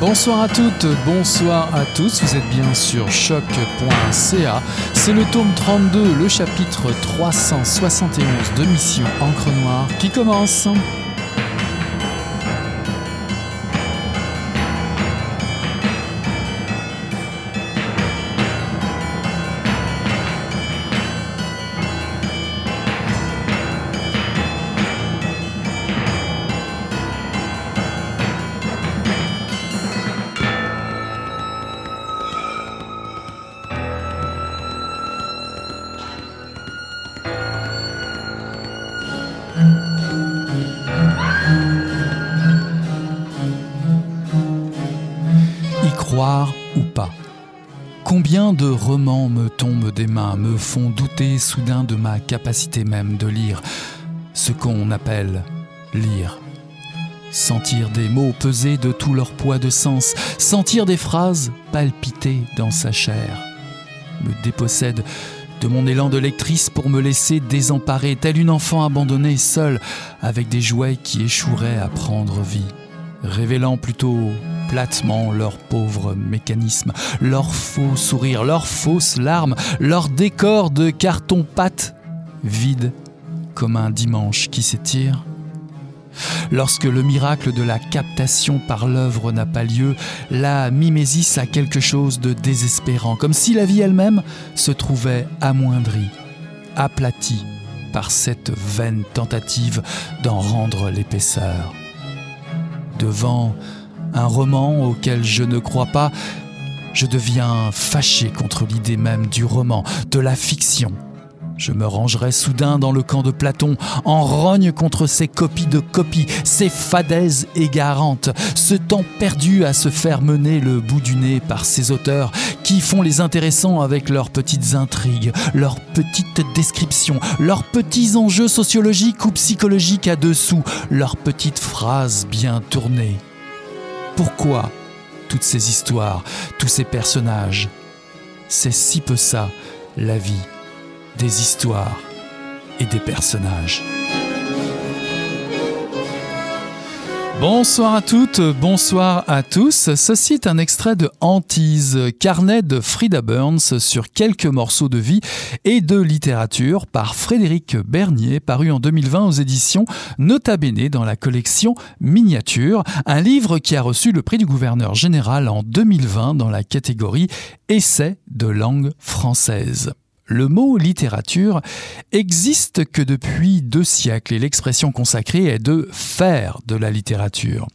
Bonsoir à toutes, bonsoir à tous, vous êtes bien sur choc.ca. C'est le tome 32, le chapitre 371 de Mission Encre Noire qui commence. Me font douter soudain de ma capacité même de lire ce qu'on appelle lire. Sentir des mots peser de tout leur poids de sens, sentir des phrases palpiter dans sa chair, me dépossède de mon élan de lectrice pour me laisser désemparer, telle une enfant abandonnée, seule, avec des jouets qui échoueraient à prendre vie, révélant plutôt platement leur pauvre mécanisme, leur faux sourire, leurs fausses larmes, leur décor de carton-pâte vide comme un dimanche qui s'étire. Lorsque le miracle de la captation par l'œuvre n'a pas lieu, la mimésis a quelque chose de désespérant, comme si la vie elle-même se trouvait amoindrie, aplatie par cette vaine tentative d'en rendre l'épaisseur. Devant un roman auquel je ne crois pas, je deviens fâché contre l'idée même du roman, de la fiction. Je me rangerai soudain dans le camp de Platon, en rogne contre ces copies de copies, ces fadaises égarantes, ce temps perdu à se faire mener le bout du nez par ces auteurs qui font les intéressants avec leurs petites intrigues, leurs petites descriptions, leurs petits enjeux sociologiques ou psychologiques à dessous, leurs petites phrases bien tournées. Pourquoi toutes ces histoires, tous ces personnages? C'est si peu ça, la vie, des histoires et des personnages. Bonsoir à toutes, bonsoir à tous. Ceci est un extrait de Hantise, carnet de Frida Burns sur quelques morceaux de vie et de littérature par Frédéric Bernier, paru en 2020 aux éditions Nota Bene dans la collection Miniature, un livre qui a reçu le prix du gouverneur général en 2020 dans la catégorie Essai de langue française. Le mot littérature existe que depuis deux siècles et l'expression consacrée est de faire de la littérature.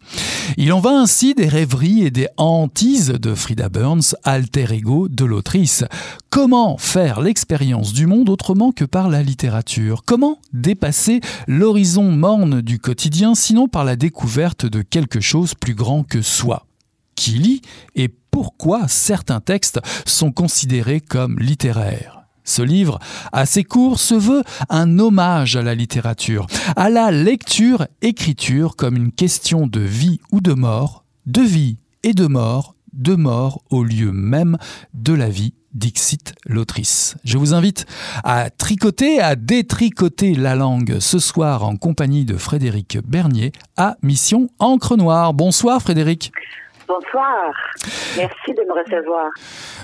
Il en va ainsi des rêveries et des hantises de Frida Burns, alter ego de l'autrice. Comment faire l'expérience du monde autrement que par la littérature? Comment dépasser l'horizon morne du quotidien sinon par la découverte de quelque chose plus grand que soi? Qui lit et pourquoi certains textes sont considérés comme littéraires? Ce livre, assez court, se veut un hommage à la littérature, à la lecture-écriture comme une question de vie ou de mort, de vie et de mort, de mort au lieu même de la vie, dixit l'autrice. Je vous invite à tricoter, à détricoter la langue ce soir en compagnie de Frédéric Bernier à Mission Encre Noire. Bonsoir Frédéric. Bonsoir, merci de me recevoir.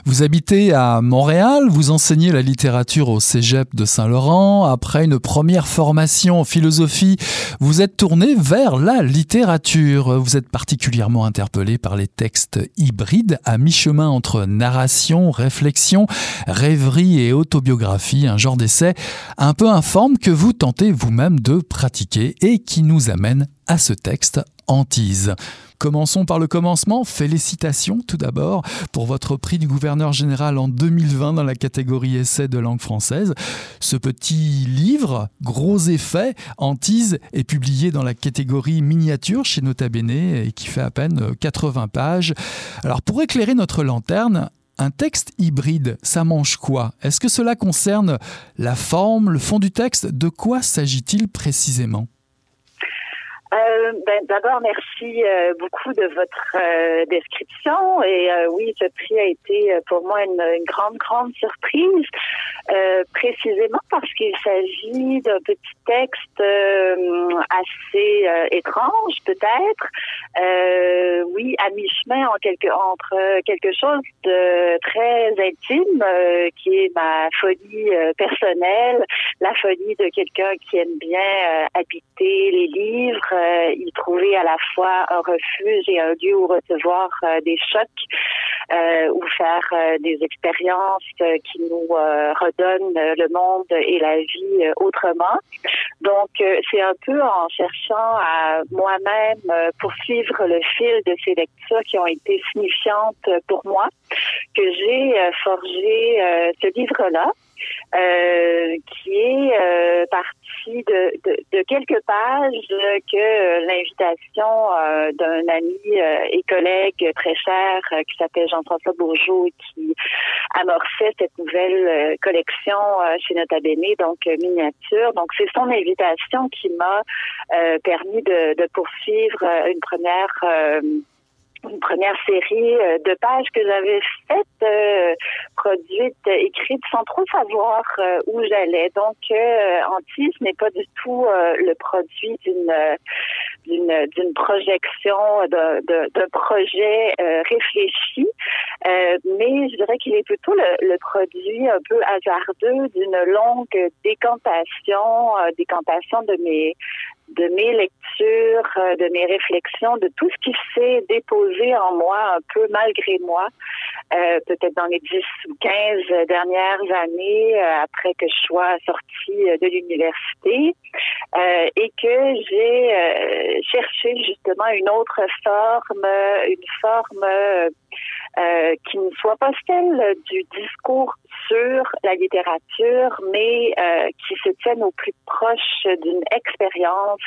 Vous habitez à Montréal, vous enseignez la littérature au Cégep de Saint-Laurent. Après une première formation en philosophie, vous êtes tourné vers la littérature. Vous êtes particulièrement interpellé par les textes hybrides à mi-chemin entre narration, réflexion, rêverie et autobiographie, un genre d'essai un peu informe que vous tentez vous-même de pratiquer et qui nous amène à ce texte Antise. Commençons par le commencement. Félicitations tout d'abord pour votre prix du gouverneur général en 2020 dans la catégorie essai de langue française. Ce petit livre, gros effet, Antise, est publié dans la catégorie miniature chez Nota Bene et qui fait à peine 80 pages. Alors pour éclairer notre lanterne, un texte hybride, ça mange quoi? Est-ce que cela concerne la forme, le fond du texte? De quoi s'agit-il précisément? Euh, ben, D'abord, merci euh, beaucoup de votre euh, description. Et euh, oui, ce prix a été pour moi une, une grande, grande surprise, précisément parce qu'il s'agit d'un petit texte assez étrange, peut-être. oui, à mi-chemin entre quelque chose de très intime, qui est ma folie personnelle, la folie de quelqu'un qui aime bien habiter les livres, y trouver à la fois un refuge et un lieu où recevoir des chocs, ou faire des expériences qui nous redonnent le monde et la vie autrement. Donc, c'est un peu en cherchant à moi-même poursuivre le fil de ces lectures qui ont été signifiantes pour moi que j'ai forgé ce livre-là. Euh, qui est euh, parti de, de, de, quelques pages que l'invitation euh, d'un ami et collègue très cher qui s'appelle Jean-François Bourgeot et qui amorçait cette nouvelle collection chez Nota Bene, donc miniature. Donc c'est son invitation qui m'a permis de, de, poursuivre une première une première série euh, de pages que j'avais faites, euh, produites, écrites sans trop savoir euh, où j'allais. Donc, Antise n'est pas du tout le produit d'une d'une d'une projection d'un projet réfléchi, mais je dirais qu'il est plutôt le, le, produit un peu hasardeux d'une longue décantation, décantation de mes de mes lectures, euh, de mes réflexions, de tout ce qui s'est déposé en moi un peu malgré moi, euh, peut-être dans les 10 ou 15 dernières années euh, après que je sois sortie de l'université et que j'ai cherché justement une autre forme, une forme euh, qui ne soit pas celle du discours sur la littérature, mais euh, qui se tienne au plus proche d'une expérience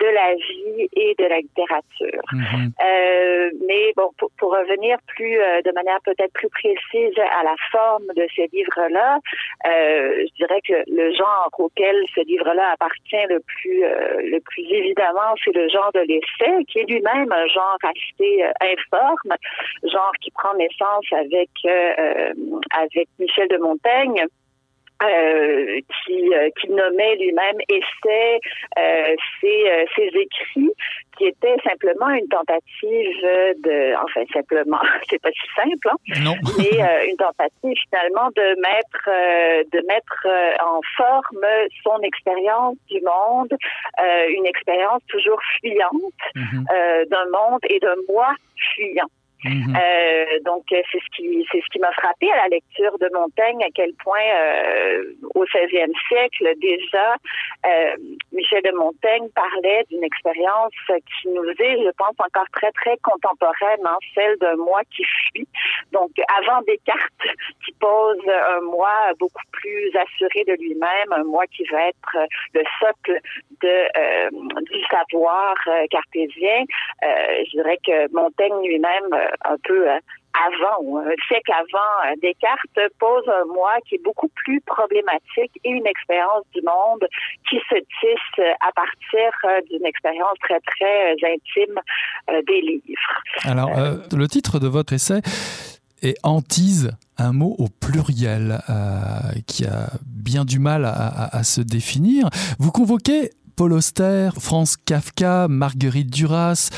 de la vie et de la littérature. Mhm. euh, mais bon, pour, pour, revenir plus euh, de manière peut-être plus précise à la forme de ce livre-là, euh, je dirais que le genre auquel ce livre-là appartient le plus, euh, le plus évidemment, c'est le genre de l'essai, qui est lui-même un genre assez informe, genre qui prend naissance avec avec Michel de Montaigne. Euh, qui, euh, qui nommait lui-même essai euh, ses, ses écrits qui étaient simplement une tentative de enfin simplement c'est pas si simple hein, non. mais une tentative finalement de mettre de mettre en forme son expérience du monde une expérience toujours fuyante mm-hmm. d'un monde et d'un moi fuyant Mhm. Euh, donc c'est ce qui c'est ce qui m'a frappé à la lecture de Montaigne à quel point euh, au 16e siècle déjà euh, Michel de Montaigne parlait d'une expérience qui nous est je pense encore très très contemporaine hein, celle d'un moi qui fuit donc avant Descartes qui pose un moi beaucoup plus assuré de lui-même un moi qui va être le socle du savoir cartésien je dirais que Montaigne lui-même un peu euh, avant, un siècle avant euh, Descartes, pose un moi qui est beaucoup plus problématique et une expérience du monde qui se tisse euh, à partir d'une expérience très, très intime des livres. Alors, le titre de votre essai est Antise, un mot au pluriel qui a bien du mal à se définir. Vous convoquez Paul Auster, Franz Kafka, Marguerite Duras,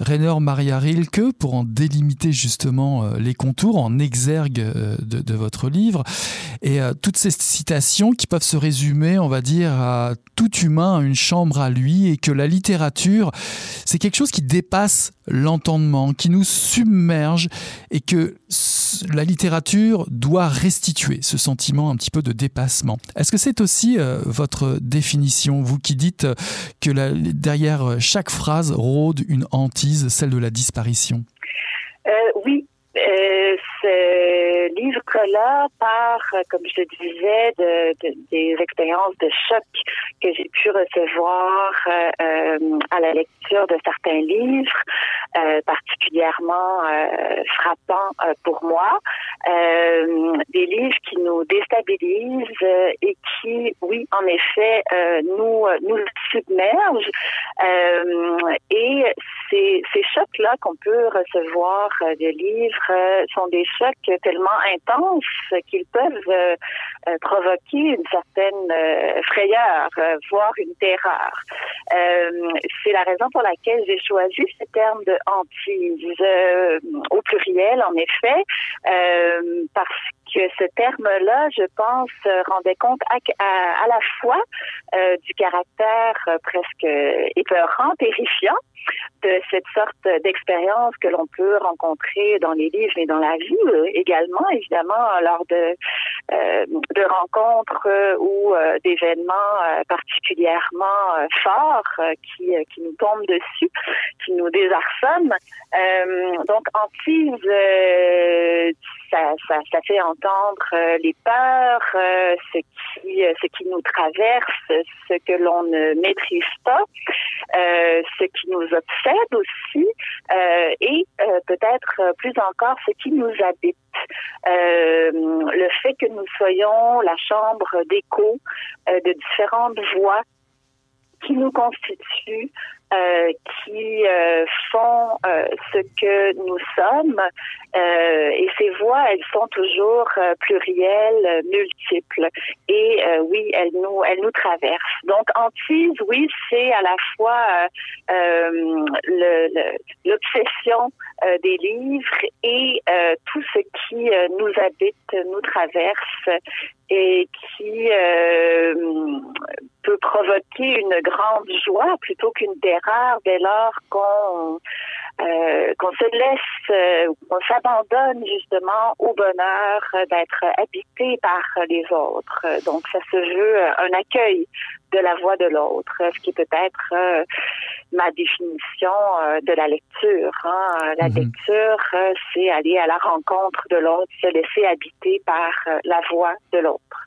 Rainer Maria Rilke pour en délimiter justement euh, les contours en exergue euh, de, votre livre. Et euh, toutes ces citations qui peuvent se résumer on va dire à tout humain une chambre à lui et que la littérature c'est quelque chose qui dépasse l'entendement qui nous submerge et que la littérature doit restituer ce sentiment un petit peu de dépassement. Est-ce que c'est aussi euh, votre définition, vous qui dites que la, derrière chaque phrase rôde une hantise, celle de la disparition? Euh, Oui, euh, ce livre-là part, comme je le disais, de, de, des expériences de choc que j'ai pu recevoir euh, euh, à la lecture de certains livres, euh, particulièrement euh, frappants euh, pour moi. des livres qui nous déstabilisent et qui, oui, en effet, nous nous submergent. et ces, ces chocs-là qu'on peut recevoir des livres sont des chocs tellement intenses qu'ils peuvent provoquer une certaine frayeur, voire une terreur. C'est la raison pour laquelle j'ai choisi ce terme de hantise euh, au pluriel, en effet, euh, parce que ce terme-là, je pense, rendait compte à, à, la fois euh, du caractère presque épeurant, terrifiant de cette sorte d'expérience que l'on peut rencontrer dans les livres et dans la vie également, évidemment, lors de, de rencontres ou d'événements particulièrement forts qui, qui nous tombent dessus, qui nous désarçonnent. donc, Antise, ça, ça, ça, fait euh, les peurs, euh, ce qui, euh, ce qui nous traverse, ce que l'on ne maîtrise pas, ce qui nous obsède aussi, et peut-être plus encore ce qui nous habite. le fait que nous soyons la chambre d'écho de différentes voix qui nous constituent, euh, qui euh, font euh, ce que nous sommes. et ces voix, elles sont toujours plurielles, multiples. Et oui, elles nous, elles nous traversent. Donc, Antise, oui, c'est à la fois l'obsession des livres et tout ce qui nous habite, nous traverse et qui peut provoquer une grande joie plutôt qu'une terreur dès lors qu'on euh, qu'on se laisse, euh, qu'on s'abandonne justement au bonheur d'être habité par les autres. Donc ça se veut un accueil de la voix de l'autre, ce qui peut être euh, ma définition euh, de la lecture. Hein. La mhm. lecture, euh, c'est aller à la rencontre de l'autre, se laisser habiter par la voix de l'autre.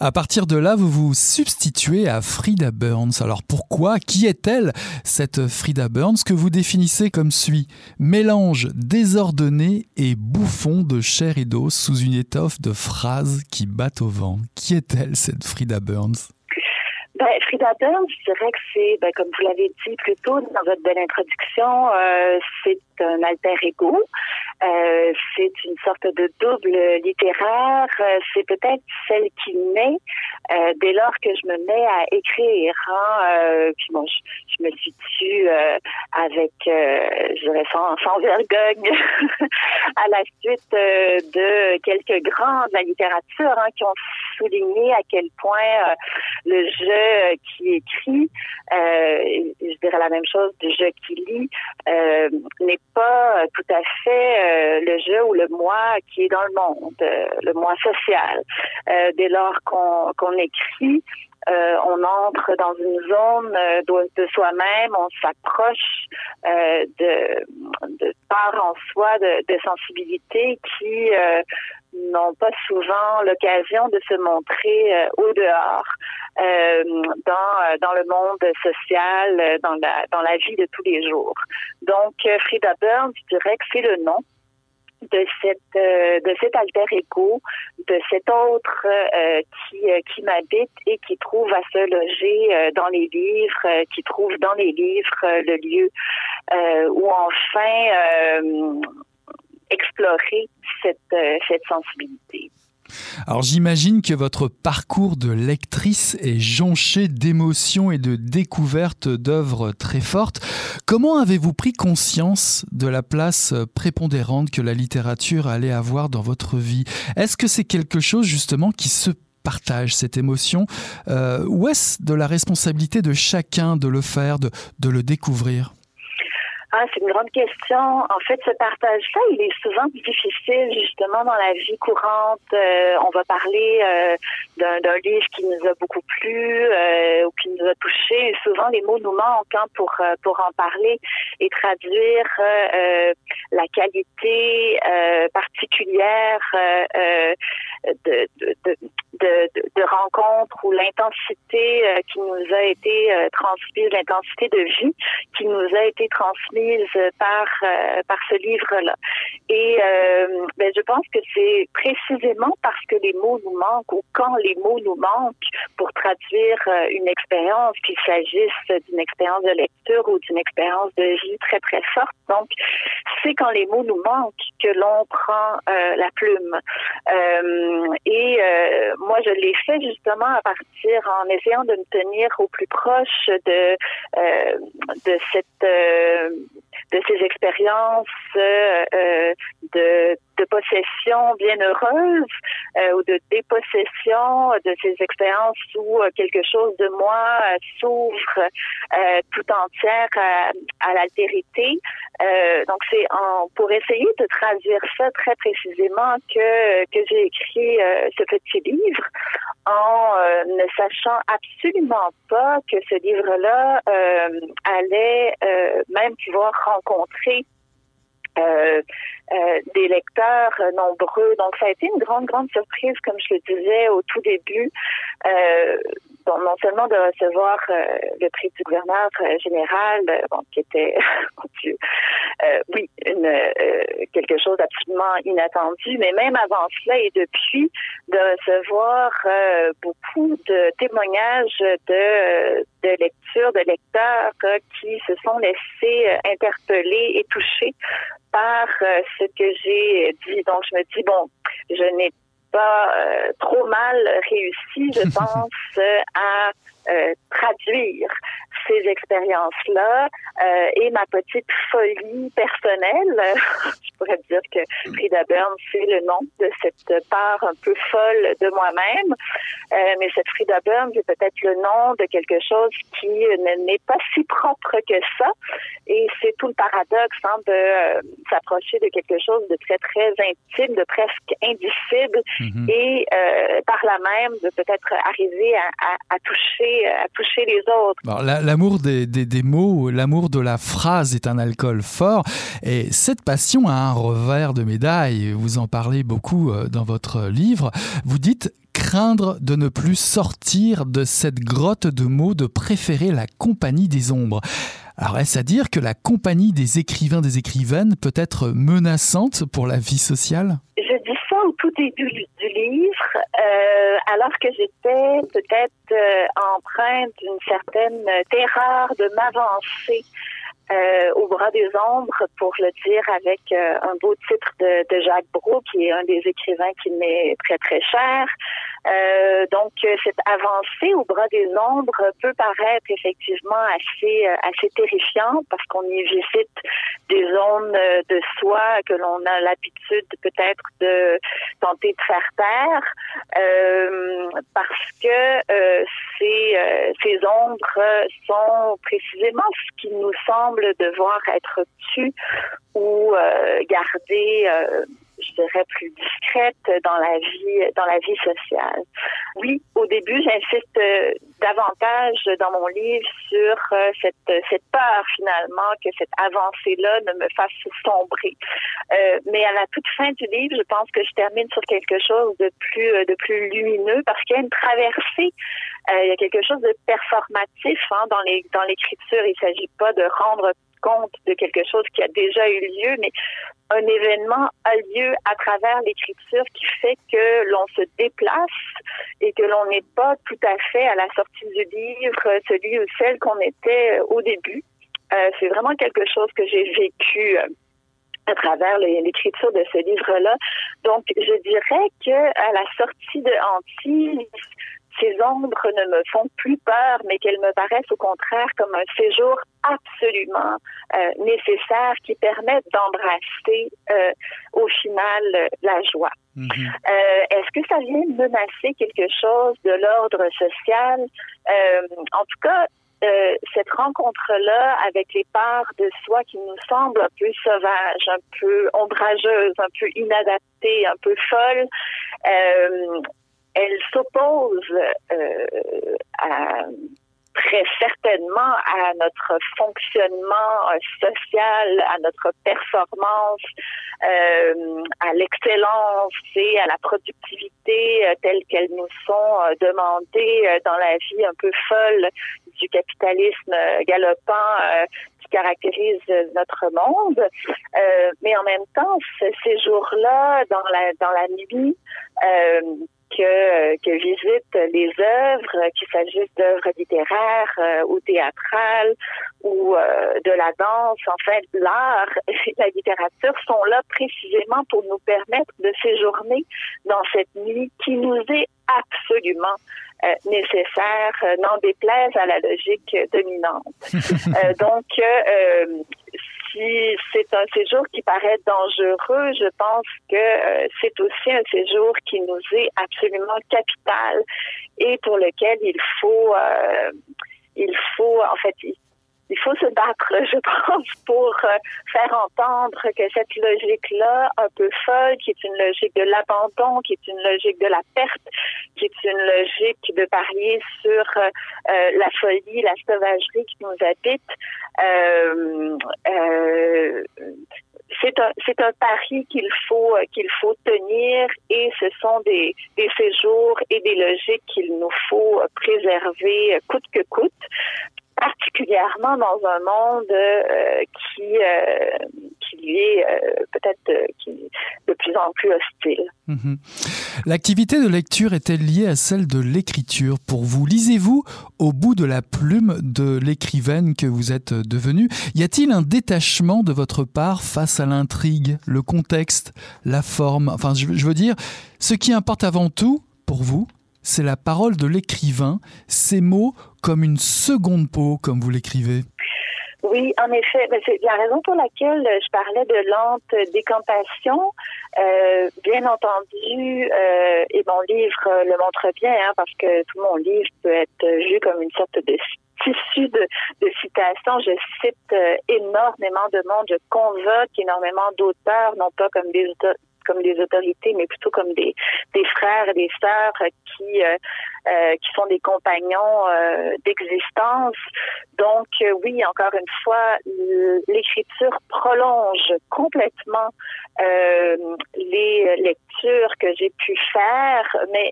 À partir de là, vous vous substituez à Frida Burns. Alors pourquoi? Qui est-elle, cette Frida Burns, que vous définissez comme suit Mélange désordonné et bouffon de chair et d'os sous une étoffe de phrases qui battent au vent. Qui est-elle, cette Frida Burns? Ben, Frida je dirais que c'est, ben, comme vous l'avez dit plus tôt dans votre belle introduction, euh, c'est un alter ego. Euh, c'est une sorte de double littéraire. Euh, c'est peut-être celle qui naît euh, dès lors que je me mets à écrire. Hein. Puis bon, je, me situe avec, je dirais sans, sans vergogne, à la suite de quelques grands de la littérature hein, qui ont souligné à quel point le jeu qui écrit, je dirais la même chose du jeu qui lit, n'est pas tout à fait le jeu ou le moi qui est dans le monde, le moi social. dès lors qu'on écrit, euh, on entre dans une zone euh, de, soi-même, on s'approche euh, de, de part en soi de sensibilités qui n'ont pas souvent l'occasion de se montrer au dehors dans dans le monde social, dans la dans la vie de tous les jours. Donc Frida Burns, je dirais que c'est le nom de cette euh, de cet alter ego, de cet autre euh, qui euh, qui m'habite et qui trouve à se loger dans les livres, qui trouve dans les livres le lieu où enfin explorer cette cette sensibilité. Alors j'imagine que votre parcours de lectrice est jonché d'émotions et de découvertes d'œuvres très fortes. Comment avez-vous pris conscience de la place prépondérante que la littérature allait avoir dans votre vie? Est-ce que c'est quelque chose justement qui se partage cette émotion? Euh, ou est-ce de la responsabilité de chacun de le faire, de, de le découvrir? Ah, c'est une grande question. En fait, ce partage-là, il est souvent difficile justement dans la vie courante. Euh, on va parler euh, d'un livre qui nous a beaucoup plu euh, ou qui nous a touché. souvent, les mots nous manquent hein, pour pour en parler et traduire la qualité particulière de, de, de rencontre ou l'intensité qui nous a été transmise, l'intensité de vie qui nous a été transmise par euh, par ce livre-là. Et euh, ben, je pense que c'est précisément parce que les mots nous manquent ou quand les mots nous manquent pour traduire euh, une expérience, qu'il s'agisse d'une expérience de lecture ou d'une expérience de vie très très forte. Donc, c'est quand les mots nous manquent que l'on prend euh, la plume. Euh, et euh, moi, je l'ai fait justement à partir en essayant de me tenir au plus proche de euh, cette de ces expériences de de possession bien heureuse euh, ou de dépossession de ces expériences où euh, quelque chose de moi euh, s'ouvre tout entière à, l'altérité. donc c'est pour essayer de traduire ça très précisément que que j'ai écrit ce petit livre en ne sachant absolument pas que ce livre-là allait même pouvoir rencontrer euh, euh, des lecteurs nombreux. Donc, ça a été une grande, grande surprise, comme je le disais au tout début, euh, non seulement de recevoir euh, le prix du gouverneur général, bon, qui était, oui, une, quelque chose d'absolument inattendu, mais même avant cela et depuis, de recevoir beaucoup de témoignages de, de lecture, de lecteurs qui se sont laissés interpeller et touchés par euh, ce que j'ai dit. Donc, je me dis, bon, je n'ai pas euh, trop mal réussi, je pense, euh, traduire ces expériences-là euh, et ma petite folie personnelle. je pourrais dire que Frida Byrne, c'est le nom de cette part un peu folle de moi-même. Euh, mais cette Frida Byrne, c'est peut-être le nom de quelque chose qui n'est pas si propre que ça. Et c'est tout le paradoxe hein, de s'approcher de quelque chose de très, très intime, de presque indicible mm-hmm. et par là même de peut-être arriver à, à, toucher, à toucher les autres. la, la l'amour des, des, des, mots, l'amour de la phrase est un alcool fort. Et cette passion a un revers de médaille. Vous en parlez beaucoup euh, dans votre livre. Vous dites craindre de ne plus sortir de cette grotte de mots, de préférer la compagnie des ombres. Alors est-ce à dire que la compagnie des écrivains des écrivaines peut être menaçante pour la vie sociale? Je ça au tout début du livre, euh, alors que j'étais peut-être euh, empreinte d'une certaine terreur de m'avancer euh, au bras des ombres, pour le dire avec euh, un beau titre de, de Jacques Brault, qui est un des écrivains qui m'est très très cher. Euh, donc, cette avancée au bras des ombres peut paraître effectivement assez assez terrifiante parce qu'on y visite des zones de soi que l'on a l'habitude peut-être de tenter de faire taire, euh, parce que ces ces ombres sont précisément ce qui nous semble devoir être tue ou euh, euh, je dirais, plus discrète dans la vie, dans la vie sociale. Oui, au début, j'insiste euh, davantage dans mon livre sur cette, cette peur finalement que cette avancée-là ne me fasse sombrer. mais à la toute fin du livre, je pense que je termine sur quelque chose de plus, de plus lumineux parce qu'il y a une traversée euh, il y a quelque chose de performatif hein, dans les dans l'écriture. Il ne s'agit pas de rendre compte de quelque chose qui a déjà eu lieu, mais un événement a lieu à travers l'écriture qui fait que l'on se déplace et que l'on n'est pas tout à fait à la sortie du livre celui ou celle qu'on était au début. Euh, c'est vraiment quelque chose que j'ai vécu euh, à travers l'écriture de ce livre-là. Donc, je dirais que à la sortie de Antille, ces ombres ne me font plus peur, mais qu'elles me paraissent au contraire comme un séjour absolument euh, nécessaire qui permet d'embrasser euh, au final la joie. Euh, Est-ce que ça vient menacer quelque chose de l'ordre social? Euh, en tout cas, euh, cette rencontre-là avec les parts de soi qui nous semblent un peu sauvages, un peu ombrageuses, un peu inadaptées, un peu folles, euh, elle s'oppose euh, à très certainement à notre fonctionnement euh, social, à notre performance, euh, à l'excellence et à la productivité euh, telles qu'elles nous sont euh, demandées dans la vie un peu folle du capitalisme galopant qui caractérise notre monde. Mais en même temps, ces jours-là, dans la dans la nuit, que, que visitent les œuvres, qu'il s'agisse d'œuvres littéraires euh, ou théâtrales ou euh, de la danse, en fait, l'art et la littérature sont là précisément pour nous permettre de séjourner dans cette nuit qui nous est absolument euh, nécessaire, n'en déplaise à la logique dominante. donc, c'est un séjour qui paraît dangereux, je pense que euh, c'est aussi un séjour qui nous est absolument capital et pour lequel il faut, euh, il faut, en fait, il faut se battre, je pense, pour euh, faire entendre que cette logique-là, un peu folle, qui est une logique de l'abandon, qui est une logique de la perte, qui est une logique de parier sur euh, euh, la folie, la sauvagerie qui nous habite, c'est un c'est un pari qu'il faut qu'il faut tenir et ce sont des des séjours et des logiques qu'il nous faut préserver coûte que coûte particulièrement dans un monde euh, qui, euh, qui lui est euh, peut-être de plus en plus hostile. Mhm. L'activité de lecture est-elle liée à celle de l'écriture pour vous? Lisez-vous au bout de la plume de l'écrivaine que vous êtes devenue? Y a-t-il un détachement de votre part face à l'intrigue, le contexte, la forme? Enfin, je veux dire, ce qui importe avant tout pour vous, c'est la parole de l'écrivain, ces mots comme une seconde peau, comme vous l'écrivez. Oui, en effet. Ben, c'est la raison pour laquelle je parlais de lente décantation. Euh, bien entendu, euh, et mon livre le montre bien, hein, parce que tout mon livre peut être vu comme une sorte de tissu de, de citations. Je cite euh, énormément de monde, je convoque énormément d'auteurs, non pas comme des auteurs comme des autorités, mais plutôt comme des, des frères et des sœurs qui, euh, euh, qui sont des compagnons euh, d'existence. Donc, oui, encore une fois, l'écriture prolonge complètement les lectures que j'ai pu faire, mais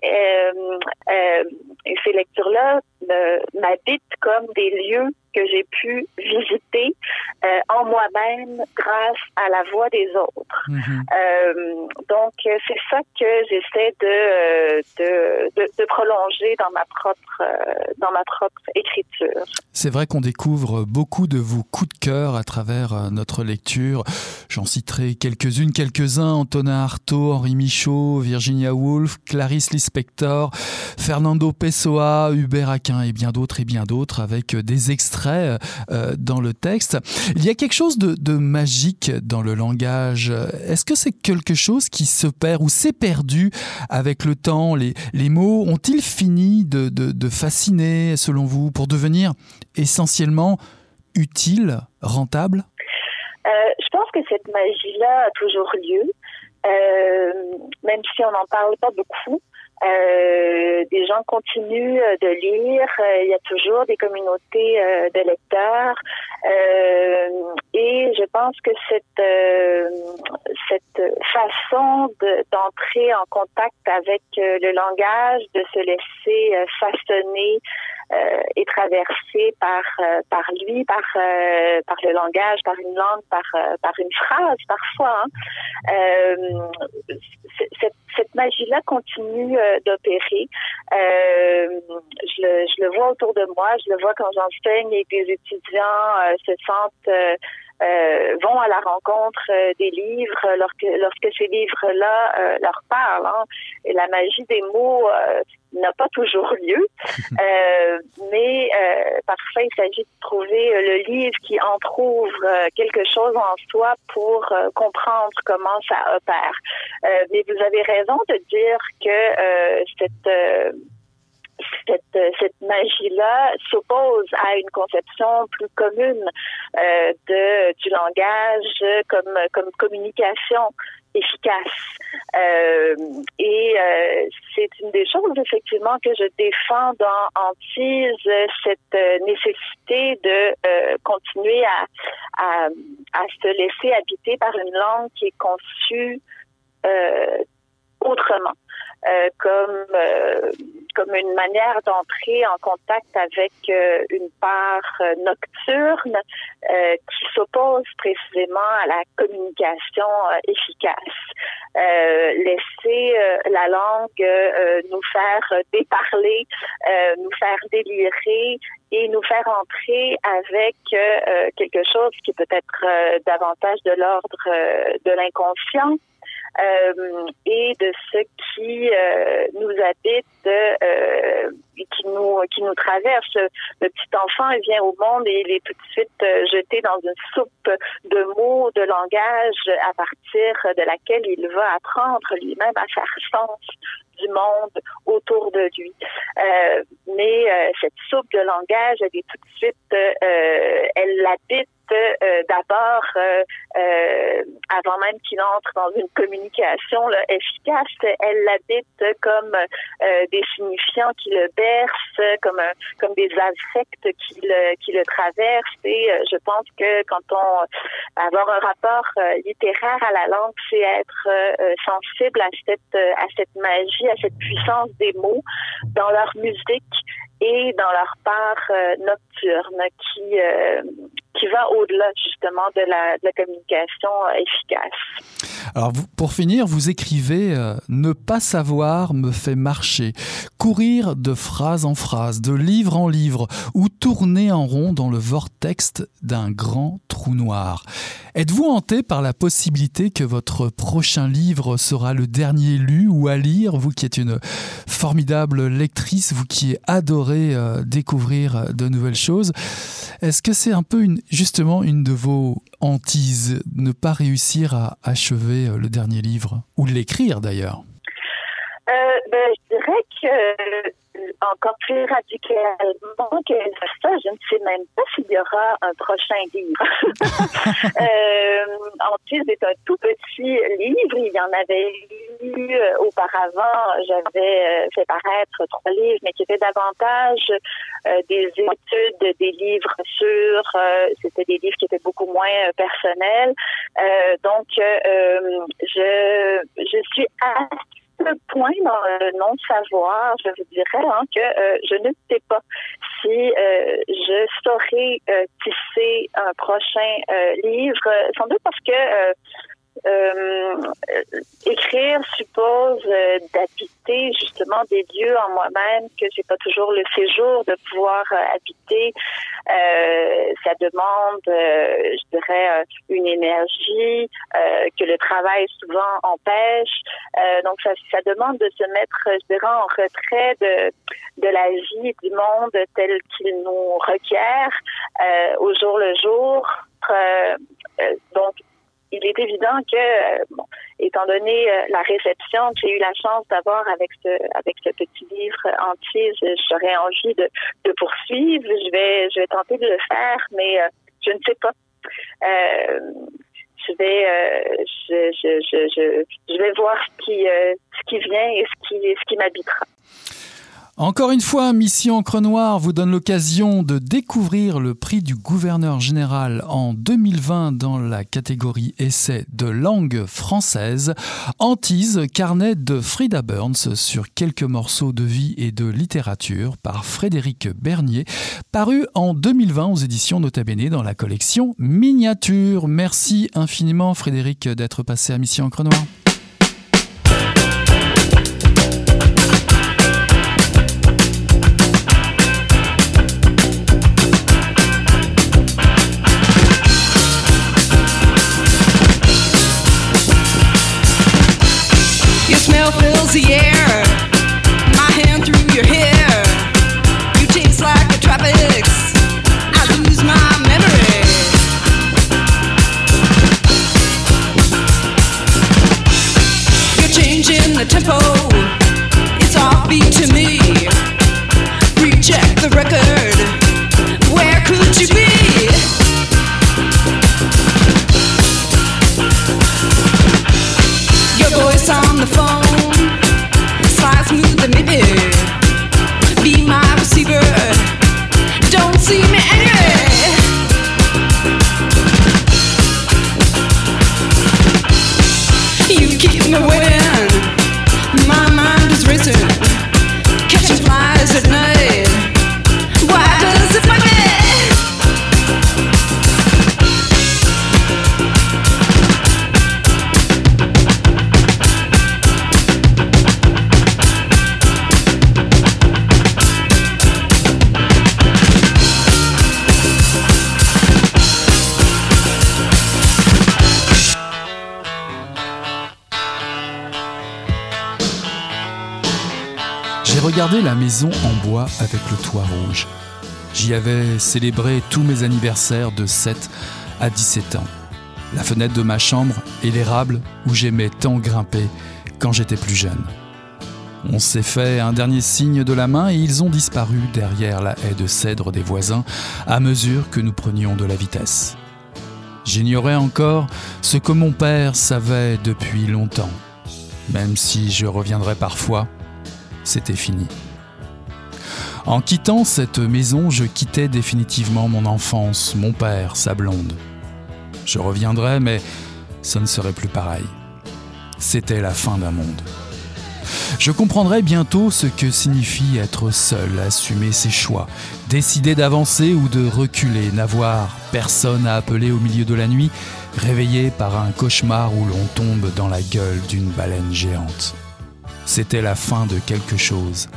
ces lectures-là m'habitent comme des lieux que j'ai pu visiter euh, en moi-même grâce à la voix des autres. Mhm. euh, donc, c'est ça que j'essaie de, de, de, de, prolonger dans ma propre, euh, dans ma propre écriture. C'est vrai qu'on découvre beaucoup de vos coups de cœur à travers euh, notre lecture. J'en citerai quelques-unes, quelques-uns, Antonin Artaud, Henri Michaud, Virginia Woolf, Clarice Lispector, Fernando Pessoa, Hubert Aquin et bien d'autres et bien d'autres avec des extraits euh, euh, dans le texte. Il y a quelque chose de, de magique dans le langage. Est-ce que c'est quelque chose qui se perd ou s'est perdu avec le temps les, les mots ont-ils fini de, de, fasciner, selon vous, pour devenir essentiellement utiles, rentables euh, Je pense que cette magie-là a toujours lieu, euh, même si on n'en parle pas beaucoup. Euh, des gens continuent euh, de lire. Euh, il y a toujours des communautés de lecteurs. et je pense que cette cette façon d'entrer en contact avec le langage, de se laisser façonner est traversé par euh, par lui, par euh, par le langage, par une langue, par par une phrase parfois. Hein. cette, cette magie-là continue d'opérer. je, le, je le vois autour de moi, je le vois quand j'enseigne et que les étudiants se sentent euh, vont à la rencontre euh, des livres lorsque, lorsque ces livres-là euh, leur parlent. Hein. Et la magie des mots n'a pas toujours lieu, mais parfois il s'agit de trouver le livre qui entrouvre quelque chose en soi pour comprendre comment ça opère. mais vous avez raison de dire que cette cette, cette magie-là s'oppose à une conception plus commune euh, de du langage comme comme communication efficace. Euh, et euh, c'est une des choses effectivement que je défends dans Antise, cette nécessité de euh, continuer à, à, à se laisser habiter par une langue qui est conçue euh, comme comme une manière d'entrer en contact avec une part nocturne qui s'oppose précisément à la communication efficace. laisser la langue nous faire déparler, nous faire délirer et nous faire entrer avec euh, quelque chose qui peut être euh, davantage de l'ordre euh, de l'inconscient. Et de ce qui nous habite et qui nous qui nous traverse. Le petit enfant il vient au monde et il est tout de suite jeté dans une soupe de mots, de langage à partir de laquelle il va apprendre lui-même à faire sens du monde autour de lui. Euh, mais euh, cette soupe de langage, elle est tout de suite, euh, elle l'habite euh, d'abord, euh, euh, avant même qu'il entre dans une communication efficace, elle l'habite comme des signifiants qui le comme comme des affects qui le qui le traversent. Et je pense que quand on avoir un rapport littéraire à la langue, c'est être sensible à cette à cette magie, à cette puissance des mots dans leur musique et dans leur part nocturne qui qui va au-delà justement de la, communication euh, efficace. Alors pour finir, vous écrivez euh, Ne pas savoir me fait marcher, courir de phrase en phrase, de livre en livre, ou tourner en rond dans le vortex d'un grand trou noir. Êtes-vous hanté par la possibilité que votre prochain livre sera le dernier lu ou à lire, vous qui êtes une formidable lectrice, vous qui adorez euh, découvrir de nouvelles choses? Est-ce que c'est un peu une, justement une de vos hantises, ne pas réussir à achever euh, le dernier livre, ou l'écrire d'ailleurs? Euh, ben, Je dirais que encore plus radicalement que ça, je ne sais même pas s'il y aura un prochain livre. euh, Antise est un tout petit livre. Il y en avait eu euh, auparavant. J'avais euh, fait paraître trois livres, mais qui étaient davantage euh, des études, des livres sur. C'était des livres qui étaient beaucoup moins personnels. donc, je, je suis assez point dans le non-savoir, je vous dirais hein, que euh, je ne sais pas si euh, je saurais euh, tisser un prochain livre, sans doute parce que euh, écrire suppose euh, d'habiter justement des lieux en moi-même que j'ai pas toujours le séjour de pouvoir euh, habiter. Ça demande, je dirais, une énergie que le travail souvent empêche. donc ça, ça demande de se mettre, je dirais, en retrait de de la vie du monde tel qu'il nous requiert au jour le jour. donc il est évident que, euh, étant donné euh, la réception que j'ai eu la chance d'avoir avec ce avec ce petit livre entier, j'aurais envie de, poursuivre. Je vais je vais tenter de le faire, mais euh, je ne sais pas. je vais je, je, je, vais voir ce qui ce qui vient et ce qui ce qui m'habitera. Encore une fois, Mission Encre Noire vous donne l'occasion de découvrir le prix du gouverneur général en 2020 dans la catégorie essai de langue française. Antise, carnet de Frida Burns sur quelques morceaux de vie et de littérature par Frédéric Bernier, paru en 2020 aux éditions Nota Bene dans la collection Miniature. Merci infiniment Frédéric d'être passé à Mission Encre Noire. Regardé la maison en bois avec le toit rouge. J'y avais célébré tous mes anniversaires de 7 à 17 ans. La fenêtre de ma chambre et l'érable où j'aimais tant grimper quand j'étais plus jeune. On s'est fait un dernier signe de la main et ils ont disparu derrière la haie de cèdre des voisins à mesure que nous prenions de la vitesse. J'ignorais encore ce que mon père savait depuis longtemps. Même si je reviendrais parfois, c'était fini. En quittant cette maison, je quittais définitivement mon enfance, mon père, sa blonde. Je reviendrais, mais ce ne serait plus pareil. C'était la fin d'un monde. Je comprendrai bientôt ce que signifie être seul, assumer ses choix, décider d'avancer ou de reculer, n'avoir personne à appeler au milieu de la nuit, réveillé par un cauchemar où l'on tombe dans la gueule d'une baleine géante. C'était la fin de quelque chose.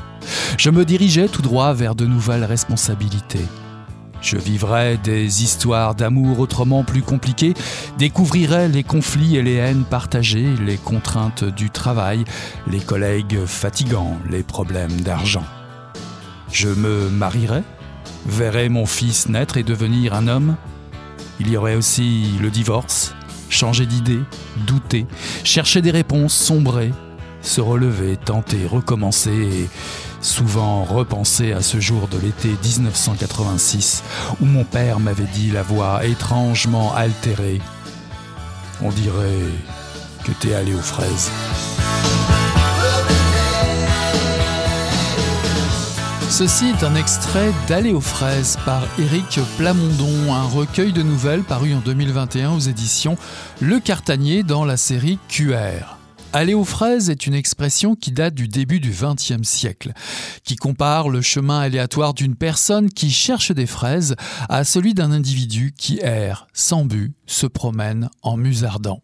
Je me dirigeais tout droit vers de nouvelles responsabilités. Je vivrais des histoires d'amour autrement plus compliquées, découvrirais les conflits et les haines partagées, les contraintes du travail, les collègues fatigants, les problèmes d'argent. Je me marierais, verrais mon fils naître et devenir un homme. Il y aurait aussi le divorce, changer d'idée, douter, chercher des réponses, sombrer, se relever, tenter, recommencer et souvent repenser à ce jour de l'été 1986 où mon père m'avait dit la voix étrangement altérée. On dirait que t'es allé aux fraises. Ceci est un extrait d'Aller aux fraises par Éric Plamondon, un recueil de nouvelles paru en 2021 aux éditions Le Cartanier dans la série QR. Aller aux fraises est une expression qui date du début du XXe siècle, qui compare le chemin aléatoire d'une personne qui cherche des fraises à celui d'un individu qui erre, sans but, se promène en musardant.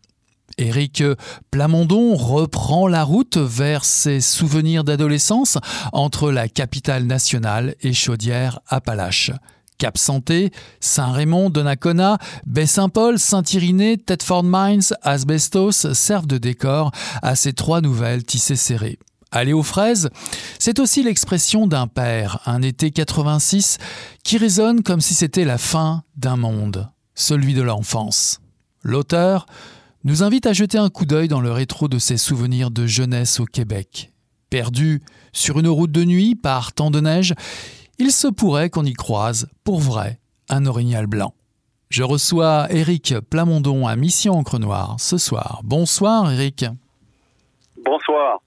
Éric Plamondon reprend la route vers ses souvenirs d'adolescence entre la capitale nationale et Chaudière-Appalaches. Cap Santé, Saint-Raymond, Donnacona, Baie-Saint-Paul, Saint-Irénée, Thetford Mines, Asbestos servent de décor à ces trois nouvelles tissées serrées. Aller aux fraises, c'est aussi l'expression d'un père, un été 86, qui résonne comme si c'était la fin d'un monde, celui de l'enfance. L'auteur nous invite à jeter un coup d'œil dans le rétro de ses souvenirs de jeunesse au Québec. Perdu sur une route de nuit par temps de neige, il se pourrait qu'on y croise, pour vrai, un orignal blanc. Je reçois Éric Plamondon à Mission Encre Noire ce soir. Bonsoir Éric. Bonsoir.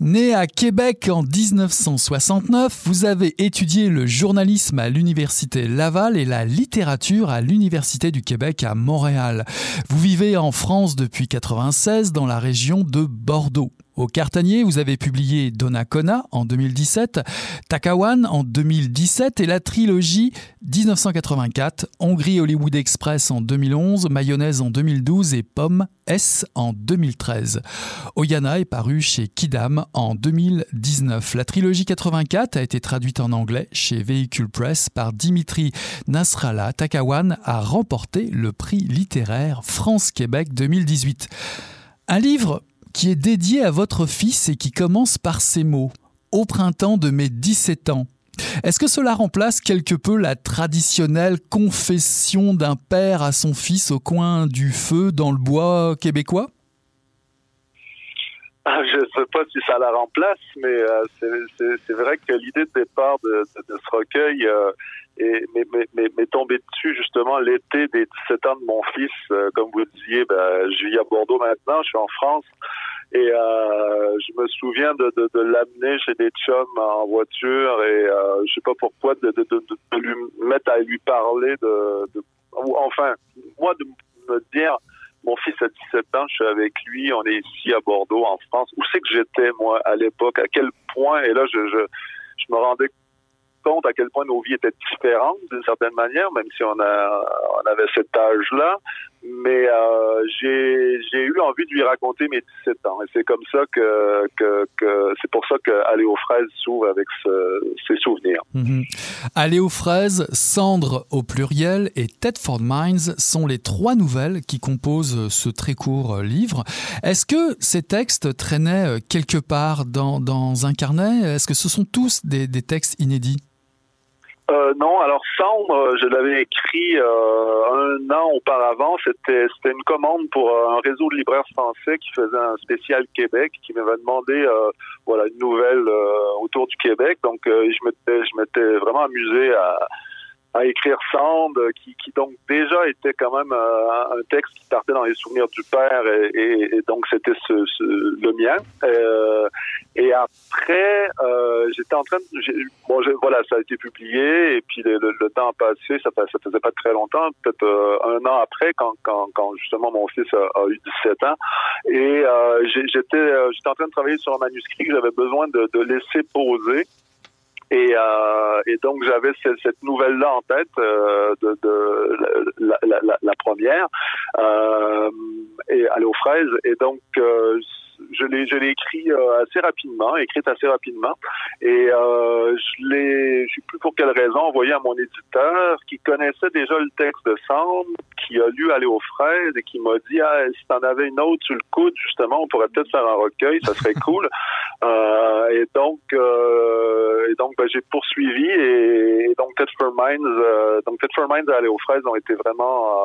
Né à Québec en 1969, vous avez étudié le journalisme à l'Université Laval et la littérature à l'Université du Québec à Montréal. Vous vivez en France depuis 1996 dans la région de Bordeaux. Au Cartanier, vous avez publié Donnacona en 2017, Takawan en 2017 et la trilogie 1984, Hongrie Hollywood Express en 2011, Mayonnaise en 2012 et Pomme S en 2013. Oyana est paru chez Kidam en 2019. La trilogie 84 a été traduite en anglais chez Vehicle Press par Dimitri Nasrallah. Takawan a remporté le prix littéraire France-Québec 2018. Un livre qui est dédié à votre fils et qui commence par ces mots Au printemps de mes 17 ans. Est-ce que cela remplace quelque peu la traditionnelle confession d'un père à son fils au coin du feu dans le bois québécois? Ah, je ne sais pas si ça la remplace, mais euh, c'est vrai que l'idée de départ de, ce recueil euh, m'est tombée dessus justement l'été des 17 ans de mon fils. Euh, comme vous disiez, ben, je vis à Bordeaux maintenant, je suis en France. Et euh, je me souviens de, de, de l'amener chez des chums en voiture et euh, je sais pas pourquoi de, de, lui mettre à lui parler de, enfin moi de me dire mon fils a 17 ans, je suis avec lui, on est ici à Bordeaux en France. Où c'est que j'étais moi à l'époque? À quel point? Et là je, je je me rendais compte à quel point nos vies étaient différentes d'une certaine manière, même si on, a, on avait cet âge-là. Mais euh, j'ai eu envie de lui raconter mes 17 ans. Et c'est comme ça que, que, que c'est pour ça que Aller aux fraises s'ouvre avec ses souvenirs. Mhm. Aller aux fraises, Cendre au pluriel et Tedford Mines sont les trois nouvelles qui composent ce très court livre. Est-ce que ces textes traînaient quelque part dans, dans un carnet? Est-ce que ce sont tous des, des textes inédits? Euh, non, alors Cendre, je l'avais écrit euh, un an auparavant. C'était une commande pour euh, un réseau de libraires français qui faisait un spécial Québec, qui m'avait demandé euh, voilà une nouvelle autour du Québec. Donc je m'étais je m'étais vraiment amusé à à écrire Sand, qui, qui donc déjà était quand même euh, un texte qui partait dans les souvenirs du père, et, et, donc c'était ce, ce, le mien. Euh, et après, euh, j'étais en train de... Bon, voilà, ça a été publié, et puis le, le, temps a passé, ça, ça faisait pas très longtemps, peut-être euh, un an après, quand, quand, quand, justement mon fils a, a eu 17 ans, et euh, j'étais j'étais en train de travailler sur un manuscrit que j'avais besoin de, de laisser poser. Et, euh, et donc j'avais cette, cette nouvelle-là en tête euh, de, de la, la, la, la première euh, et aller aux fraises. Et donc euh, je l'ai je l'ai écrit euh, assez rapidement, écrite assez rapidement, et euh, je l'ai, je sais plus pour quelle raison, envoyé à mon éditeur qui connaissait déjà le texte de Sand, qui a lu Aller aux fraises et qui m'a dit ah si t'en avais une autre sur le coude justement, on pourrait peut-être faire un recueil, ça serait cool. Euh, et donc euh, et donc ben, j'ai poursuivi et, et donc for Minds, donc for Minds et Aller aux fraises ont été vraiment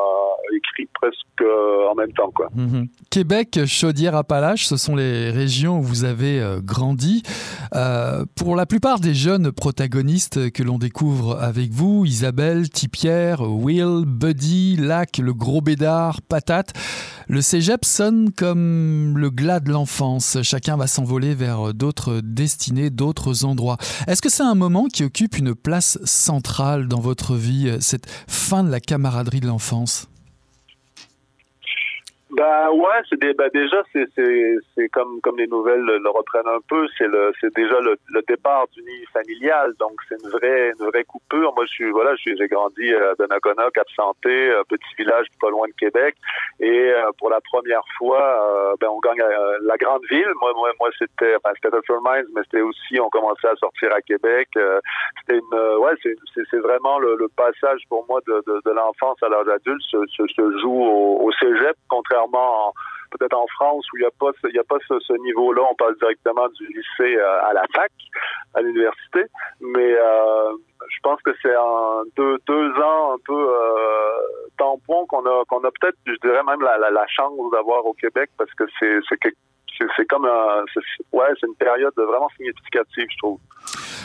écrits presque en même temps quoi. Mm-hmm. Québec, Chaudière-Appalaches, ce sont les régions où vous avez euh, grandi. Euh, pour la plupart des jeunes protagonistes que l'on découvre avec vous, Isabelle, Tipière, Will, Buddy, Lac, le gros bédard, Patate, le cégep sonne comme le glas de l'enfance. Chacun va s'envoler vers d'autres destinées, d'autres endroits. Est-ce que c'est un moment qui occupe une place centrale dans votre vie, cette fin de la camaraderie de l'enfance? Ben ouais, c'est des, ben déjà c'est c'est comme comme les nouvelles le reprennent un peu, c'est le c'est déjà le, le départ du nid familial, donc c'est une vraie une vraie coupure. Moi je suis voilà, j'ai grandi à Donnacona, Cap Santé, petit village pas loin de Québec, et euh, pour la première fois, euh, ben on gagne euh, la grande ville. Moi moi moi c'était enfin c'était Mines, mais c'était aussi on commençait à sortir à Québec. c'était une ouais c'est c'est vraiment le, le, passage pour moi de de, de l'enfance à l'âge adulte se, se, se joue au, au cégep, contrairement peut-être en France où il n'y a pas il y a pas ce, niveau-là, on passe directement du lycée euh, à la fac, à l'université, mais euh, je pense que c'est en deux, deux ans un peu euh, tampon qu'on a qu'on a peut-être, je dirais même la chance d'avoir au Québec parce que c'est c'est c'est comme un, ouais, c'est une période vraiment significative, je trouve.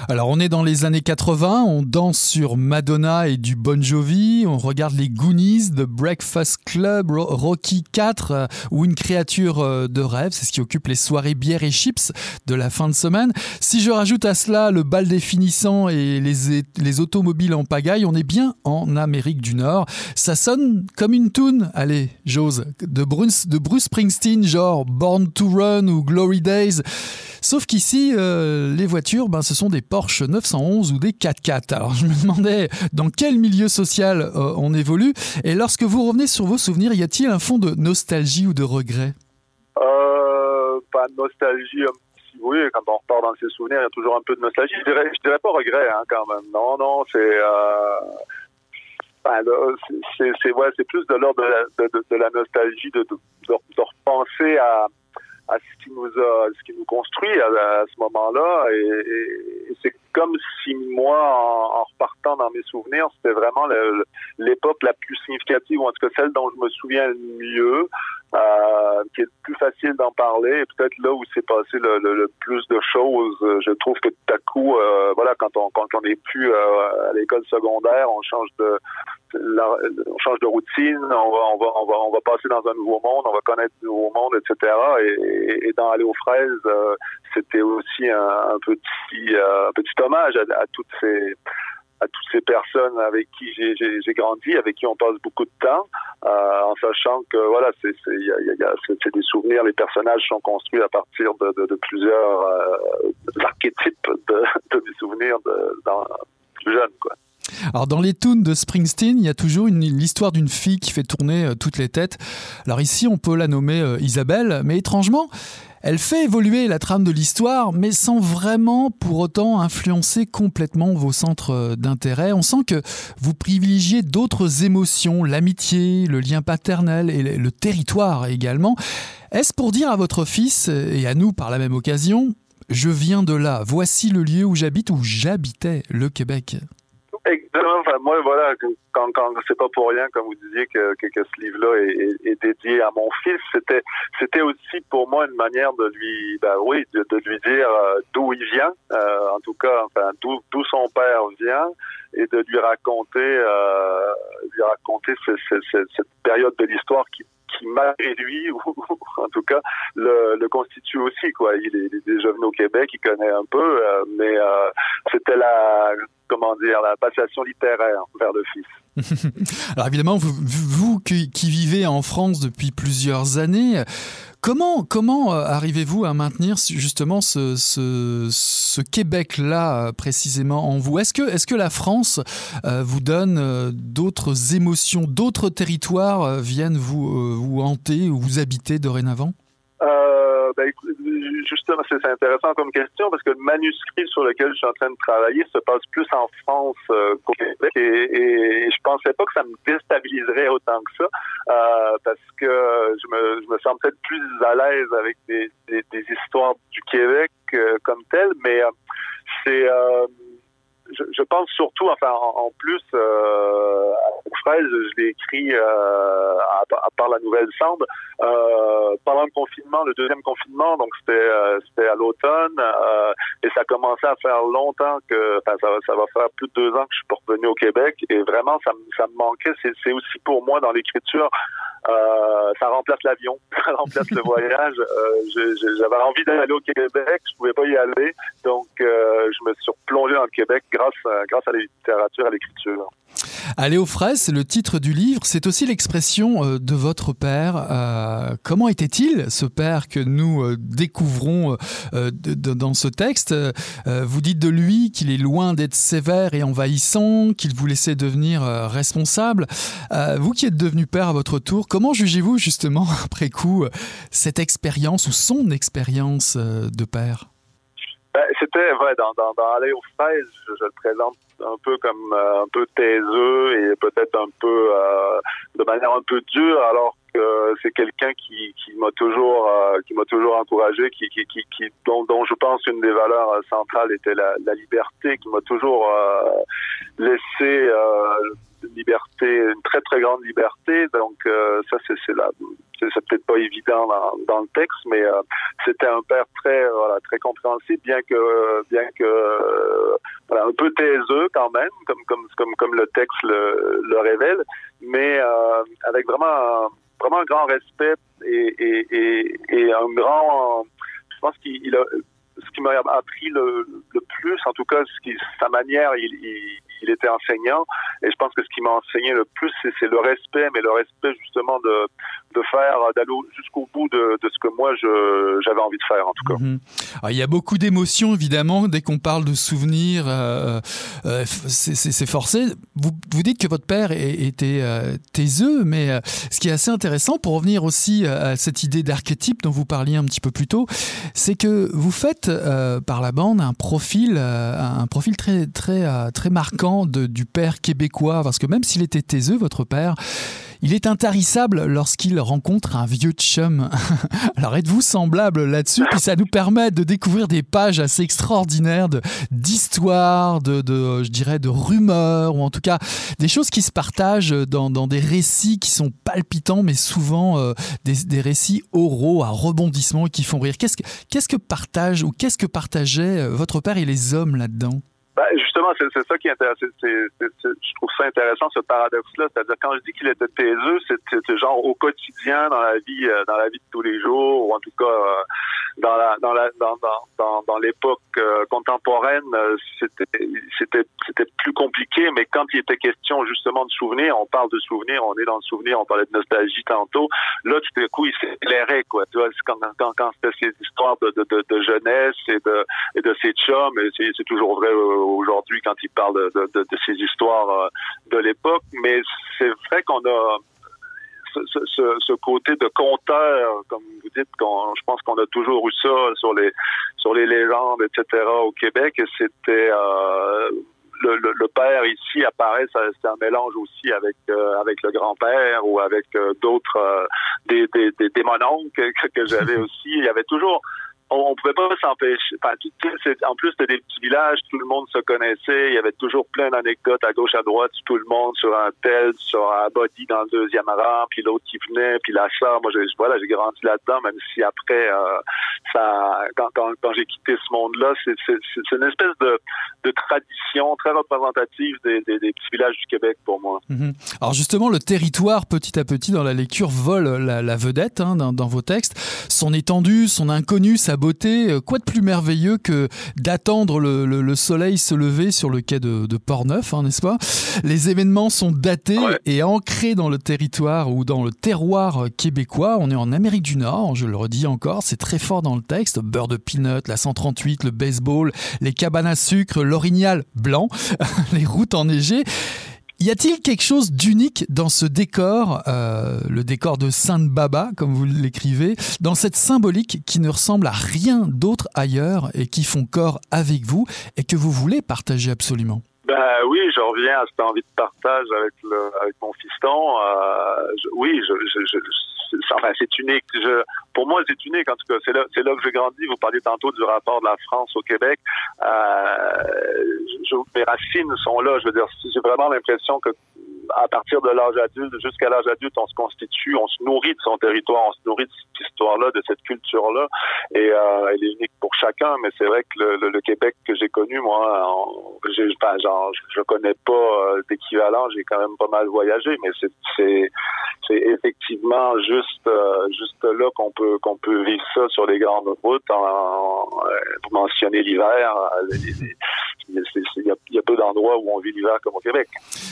Alors on est dans les années 80, on danse sur Madonna et du Bon Jovi, on regarde les Goonies, The Breakfast Club, Rocky 4 euh, ou une créature euh, de rêve, c'est ce qui occupe les soirées bière et chips de la fin de semaine. Si je rajoute à cela le bal définissant et les, les automobiles en pagaille, on est bien en Amérique du Nord. Ça sonne comme une tune, allez, j'ose, de Bruce, de Bruce Springsteen, genre Born to Run ou Glory Days. Sauf qu'ici, euh, les voitures, ben, ce sont des Porsche 911 ou des 4x4. Alors je me demandais dans quel milieu social euh, on évolue. Et lorsque vous revenez sur vos souvenirs, y a-t-il un fond de nostalgie ou de regret? Euh, Pas de nostalgie. Oui, quand on repart dans ses souvenirs, il y a toujours un peu de nostalgie. Je dirais, dirais pas regret hein, quand même. Non, non, c'est... Euh... Ben, c'est plus de l'ordre de, la nostalgie, de, de repenser à, à ce qui nous a, ce qui nous construit à, ce moment-là. Et, c'est comme si moi, en, repartant dans mes souvenirs, c'était vraiment l'époque la plus significative, ou en tout cas celle dont je me souviens le mieux, euh, qui est plus facile d'en parler, et peut-être là où s'est passé le, le, le, plus de choses. Je trouve que tout à coup, euh, voilà, quand on quand on est plus euh, à l'école secondaire, on change de on change de routine, on va, on va, on va, on va passer dans un nouveau monde, on va connaître un nouveau monde, etc. Et, et dans aller aux fraises, euh, c'était aussi un, petit, euh, petit hommage à, toutes ces à toutes ces personnes avec qui j'ai grandi, avec qui on passe beaucoup de temps, euh, en sachant que voilà, c'est des souvenirs, les personnages sont construits à partir de, plusieurs archétypes de, de, souvenirs de, plus jeunes. Dans les tunes de Springsteen, il y a toujours l'histoire d'une fille qui fait tourner euh, toutes les têtes. Alors ici, on peut la nommer euh, Isabelle, mais étrangement, elle fait évoluer la trame de l'histoire, mais sans vraiment pour autant influencer complètement vos centres euh, d'intérêt. On sent que vous privilégiez d'autres émotions, l'amitié, le lien paternel et le territoire également. Est-ce pour dire à votre fils et à nous par la même occasion, je viens de là, voici le lieu où j'habite, où j'habitais, le Québec Exactement. Enfin, moi, voilà, quand, quand c'est pas pour rien, comme vous disiez, que, que, ce livre-là est, est, dédié à mon fils, c'était, c'était aussi pour moi une manière de lui, ben oui, de, de lui dire euh, d'où il vient, euh, en tout cas, enfin, d'où, d'où son père vient, et de lui raconter, euh, lui raconter cette période de l'histoire qui qui malgré lui, ou en tout cas, le, constitue aussi. Quoi. Il, est, il est déjà venu au Québec, il connaît un peu, euh, mais euh, c'était la comment dire la passation littéraire vers le fils. Alors évidemment, vous, qui, vivez en France depuis plusieurs années, Comment, comment euh, arrivez-vous à maintenir justement ce, ce, Québec-là euh, précisément en vous? Est-ce que, est que la France euh, vous donne d'autres émotions, d'autres territoires viennent vous, vous hanter ou vous habiter dorénavant? Ben, justement, c'est intéressant comme question parce que le manuscrit sur lequel je suis en train de travailler se passe plus en France euh, qu'au Québec et, et, je pensais pas que ça me déstabiliserait autant que ça euh, parce que je me, je sens peut-être plus à l'aise avec des, histoires du Québec euh, comme tel, mais c'est je, pense surtout, enfin, en, plus, euh, à je l'ai écrit à, à, part la nouvelle Sambre euh, pendant le confinement, le donc c'était euh, c'était à l'automne, euh, et ça commençait à faire longtemps que, enfin, ça, ça va faire plus de deux ans que je suis revenu au Québec, et vraiment, ça, ça me manquait. C'est aussi pour moi dans l'écriture euh, ça remplace l'avion, ça remplace le voyage. J'avais envie d'aller au Québec, je pouvais pas y aller, donc je me suis plongé dans le Québec grâce, grâce à la littérature, à l'écriture. Aller aux fraises, le titre du livre, c'est aussi l'expression euh, de votre père. Euh, comment était-il ce père que nous euh, découvrons dans ce texte? Vous dites de lui qu'il est loin d'être sévère et envahissant, qu'il vous laissait devenir responsable. vous qui êtes devenu père à votre tour, comment jugez-vous justement après coup cette expérience ou son expérience de père? Ben, C'était ouais, dans, dans, aux fraises, je le présente un peu comme euh, un peu taiseux et peut-être un peu euh, de manière un peu dure alors que c'est quelqu'un qui, qui m'a toujours euh, qui m'a toujours encouragé qui, qui, qui, dont, dont je pense une des valeurs centrales était la, la liberté qui m'a toujours euh, laissé euh, une liberté une très très grande liberté. Donc euh, ça c'est là c'est peut-être pas évident dans, le texte, mais euh, c'était un père très voilà très compréhensible, bien que bien que un peu taiseux quand même, comme comme comme comme le texte le, le révèle, mais euh, avec vraiment vraiment un grand respect et, un grand je pense qu'il a ce qui m'a appris le, plus, en tout cas, ce sa manière, il, il était enseignant, et je pense que ce qui m'a enseigné le plus, c'est le respect, mais le respect justement de, de faire, d'aller jusqu'au bout de, de, ce que moi j'avais envie de faire, en tout cas. Mmh. Alors, il y a beaucoup d'émotions, évidemment, dès qu'on parle de souvenirs, euh, euh, c'est forcé. Vous, dites que votre père était euh, taiseux, mais euh, ce qui est assez intéressant, pour revenir aussi à cette idée d'archétype dont vous parliez un petit peu plus tôt, c'est que vous faites euh, par la bande un profil euh, un profil très très euh, très marquant de, du père québécois parce que même s'il était taiseux votre père il est intarissable lorsqu'il rencontre un vieux chum. Alors êtes-vous semblable là-dessus? Puis ça nous permet de découvrir des pages assez extraordinaires de d'histoire de, de je dirais de rumeurs ou en tout cas des choses qui se partagent dans, des récits qui sont palpitants mais souvent euh, des, des récits oraux à rebondissement qui font rire. Qu'est-ce que qu'est-ce que partage ou qu'est-ce que partageait votre père et les hommes là-dedans? Ben c'est ça qui est intéressant. Je trouve ça intéressant ce paradoxe-là, c'est-à-dire quand je dis qu'il était taiseux, c'est genre au quotidien dans la vie, euh, dans la vie de tous les jours, ou en tout cas, euh, dans la dans la dans dans dans, l'époque euh, contemporaine, euh, c'était c'était c'était plus compliqué. Mais quand il était question justement de souvenirs, on parle de souvenirs, on est dans le souvenir, on parlait de nostalgie tantôt. Là, tout d'un coup, il s'éclairait quoi. Tu vois, quand quand, quand c'était ces histoires de, de, de, jeunesse et de et de ses chums, c'est toujours vrai aujourd'hui quand il parle de, de, de ces histoires de l'époque. Mais c'est vrai qu'on a ce, ce, côté de conteur, comme vous dites, je pense qu'on a toujours eu ça sur les sur les légendes, etc. au Québec. Et c'était euh, le, le, père ici apparaît, c'est un mélange aussi avec euh, avec le grand-père ou avec euh, d'autres des, des, des, des que, que j'avais aussi. Il y avait toujours on, pouvait pas s'empêcher. en plus, c'était des petits villages, tout le monde se connaissait. Il y avait toujours plein d'anecdotes à gauche, à droite, tout le monde sur un tel, sur un body dans le deuxième rang, puis l'autre qui venait, puis la sœur. Moi, j'ai, grandi là-dedans, même si après, euh, quand, j'ai quitté ce monde-là, c'est, une espèce de, tradition très représentative des, petits villages du Québec pour moi. Mm-hmm. Alors justement, le territoire, petit à petit, dans la lecture, vole la, vedette hein, dans, dans vos textes. Son étendue, son inconnu, sa beauté. Euh, quoi de plus merveilleux que d'attendre le, soleil se lever sur le quai de, Port-Neuf, hein, n'est-ce pas? Les événements sont datés et ancrés dans le territoire ou dans le terroir québécois. On est en Amérique du Nord, je le redis encore, c'est très fort dans le texte. Beurre de peanut, la 138, le baseball, les cabanes à sucre, l'orignal blanc, les routes enneigées. Y a-t-il quelque chose d'unique dans ce décor, euh, le décor de Sainte Baba, comme vous l'écrivez, dans cette symbolique qui ne ressemble à rien d'autre ailleurs et qui font corps avec vous et que vous voulez partager absolument? Ben oui, je reviens à cette envie de partage avec, mon fiston. Euh, oui, je, je, enfin, c'est unique. Pour moi, c'est unique. En tout cas, c'est là, que j'ai grandi. Vous parliez tantôt du rapport de la France au Québec. Euh, mes racines sont là. Je veux dire, j'ai vraiment l'impression que à partir de l'âge adulte jusqu'à l'âge adulte, on se constitue, on se nourrit de son territoire, on se nourrit de cette histoire-là, de cette culture-là. Et euh, elle est unique pour chacun, mais c'est vrai que le, le, Québec que j'ai connu, moi, ben, genre, je connais pas euh, d'équivalent. J'ai quand même pas mal voyagé, mais c'est, effectivement juste, euh, juste là qu'on peut, qu'on peut vivre ça sur les grandes routes. En, vous mentionnez l'hiver. Il y, a peu d'endroits où on vit l'hiver comme au Québec.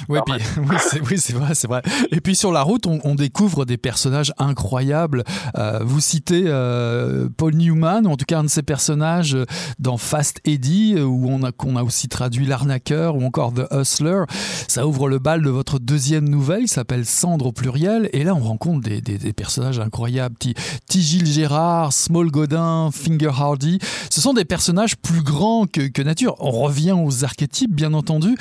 Oui, puis, oui, c'est vrai, c'est vrai. Et puis sur la route, on, découvre des personnages incroyables. Euh, vous citez euh, Paul Newman, ou en tout cas un de ses personnages dans Fast Eddie, où on a qu'on a aussi traduit l'arnaqueur, ou encore The Hustler. Ça ouvre le bal de votre deuxième nouvelle, qui s'appelle Cendre au pluriel. Et là, on rencontre des, des, personnages incroyables. T. Gilles Gérard, Small Godin, Finger Hardy. Ce sont des personnages plus grands que, que nature. On revient aux archétypes, bien entendu